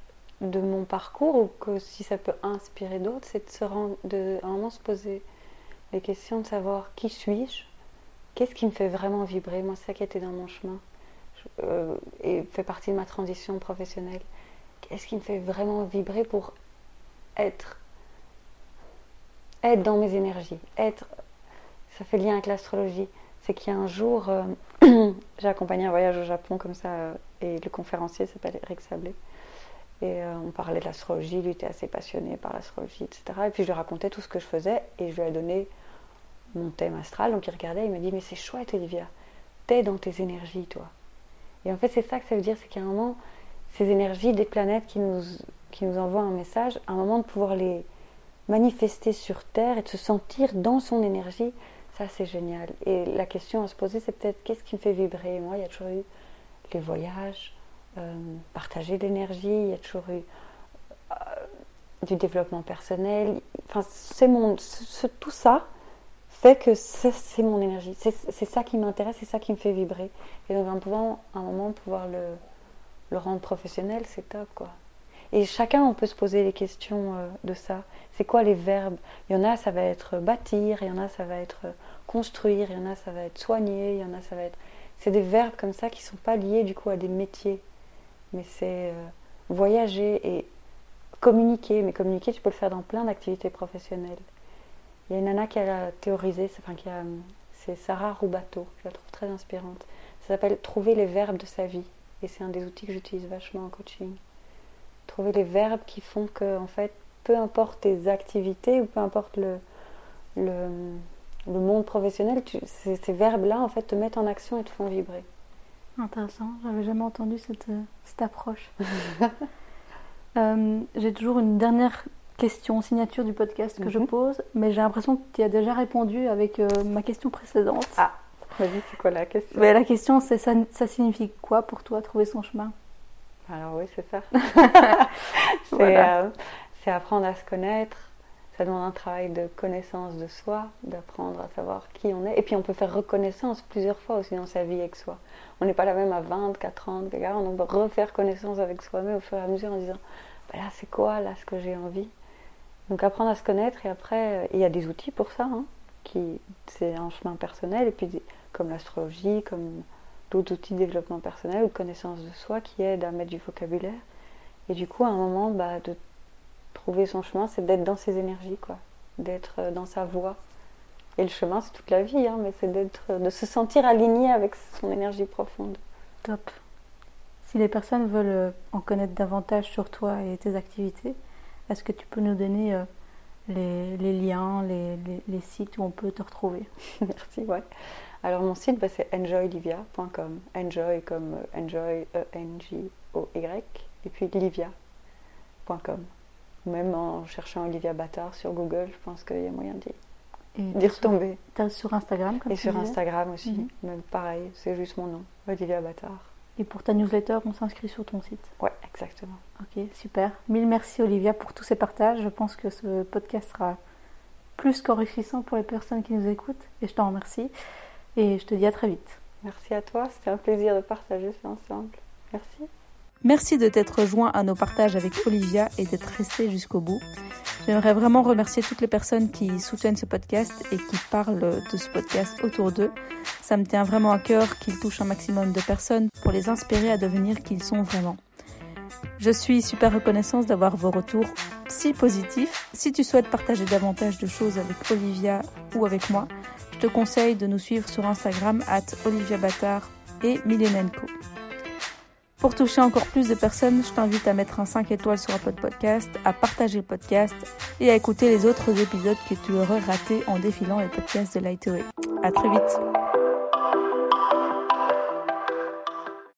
de mon parcours ou que si ça peut inspirer d'autres, c'est de se rendre, de, à un moment se poser les questions de savoir qui suis-je, qu'est-ce qui me fait vraiment vibrer. Moi, c'est ça qui était dans mon chemin euh, et fait partie de ma transition professionnelle. Qu'est-ce qui me fait vraiment vibrer pour être être dans mes énergies, être, ça fait lien avec l'astrologie. C'est qu'il y a un jour, euh, j'ai accompagné un voyage au Japon comme ça, euh, et le conférencier s'appelle Eric Sablé. Et on parlait de l'astrologie, lui était assez passionné par l'astrologie, etc. Et puis je lui racontais tout ce que je faisais, et je lui ai donné mon thème astral. Donc il regardait, il m'a dit Mais c'est chouette, Olivia, t'es dans tes énergies, toi. Et en fait, c'est ça que ça veut dire, c'est qu'à un moment, ces énergies des planètes qui nous, qui nous envoient un message, à un moment de pouvoir les, manifester sur Terre et de se sentir dans son énergie, ça c'est génial. Et la question à se poser, c'est peut-être qu'est-ce qui me fait vibrer? Moi, il y a toujours eu les voyages, euh, partager l'énergie, il y a toujours eu euh, du développement personnel. Enfin, c'est mon, tout ça fait que c'est mon énergie. C'est ça qui m'intéresse, c'est ça qui me fait vibrer. Et donc, en pouvant, à un moment, pouvoir le, le rendre professionnel, c'est top, quoi. Et chacun, on peut se poser les questions euh, de ça. C'est quoi les verbes? Il y en a, ça va être bâtir, il y en a, ça va être construire, il y en a, ça va être soigner, il y en a, ça va être. C'est des verbes comme ça qui ne sont pas liés du coup à des métiers. Mais c'est euh, voyager et communiquer. Mais communiquer, tu peux le faire dans plein d'activités professionnelles. Il y a une nana qui a théorisé, enfin, qui a, c'est Sarah Roubato, je la trouve très inspirante. Ça s'appelle Trouver les verbes de sa vie. Et c'est un des outils que j'utilise vachement en coaching trouver les verbes qui font que, en fait, peu importe tes activités ou peu importe le, le, monde professionnel, ces, verbes-là, en fait, te mettent en action et te font vibrer. Intéressant, j'avais jamais entendu cette, cette approche. Euh, j'ai toujours une dernière question signature du podcast que je mhm. pose, mais j'ai l'impression que tu as déjà répondu avec euh, ma question précédente. Ah, vas-y, c'est quoi la question? Mais La question, c'est ça, ça signifie quoi pour toi trouver son chemin? Alors oui, c'est ça. Euh, c'est apprendre à se connaître. Ça demande un travail de connaissance de soi, d'apprendre à savoir qui on est. Et puis on peut faire reconnaissance plusieurs fois aussi dans sa vie avec soi. On n'est pas la même à 20, 40, 40. On peut refaire connaissance avec soi-même au fur et à mesure en disant bah là c'est quoi là ce que j'ai envie? Donc apprendre à se connaître et après il y a des outils pour ça. Hein, qui c'est un chemin personnel et puis comme l'astrologie, comme d'autres outils de développement personnel ou de connaissance de soi qui aident à mettre du vocabulaire. Et du coup, à un moment, bah, de trouver son chemin, c'est d'être dans ses énergies, quoi, d'être euh, dans sa voie. Et le chemin, c'est toute la vie, hein, mais c'est d'être, euh, de se sentir aligné avec son énergie profonde. Top. Si les personnes veulent euh, en connaître davantage sur toi et tes activités, est-ce que tu peux nous donner les, liens, les, les, sites où on peut te retrouver Merci, ouais. Alors mon site, bah, c'est enjoylivia.com. Enjoy comme euh, enjoy, E-N-J-O-Y, et puis livia.com. Même en cherchant Olivia Bâtard sur Google, je pense qu'il y a moyen d'y retomber. As sur Instagram comme Et sur Instagram aussi, mhm. même pareil, c'est juste mon nom, Olivia Bâtard. Et pour ta newsletter, on s'inscrit sur ton site Ouais, exactement. Ok, super. Mille merci Olivia pour tous ces partages. Je pense que ce podcast sera plus qu'enrichissant pour les personnes qui nous écoutent et je t'en remercie. Et je te dis à très vite. Merci à toi, c'était un plaisir de partager ça ensemble. Merci. Merci de t'être rejoint à nos partages avec Olivia et d'être resté jusqu'au bout. J'aimerais vraiment remercier toutes les personnes qui soutiennent ce podcast et qui parlent de ce podcast autour d'eux. Ça me tient vraiment à cœur qu'il touche un maximum de personnes pour les inspirer à devenir qui ils sont vraiment. Je suis super reconnaissante d'avoir vos retours si positifs. Si tu souhaites partager davantage de choses avec Olivia ou avec moi, je te conseille de nous suivre sur Instagram at Olivia et Milenenko. Pour toucher encore plus de personnes, je t'invite à mettre un 5 étoiles sur Apple Podcast, à partager le podcast et à écouter les autres épisodes que tu aurais ratés en défilant les podcasts de Lightway. À très vite!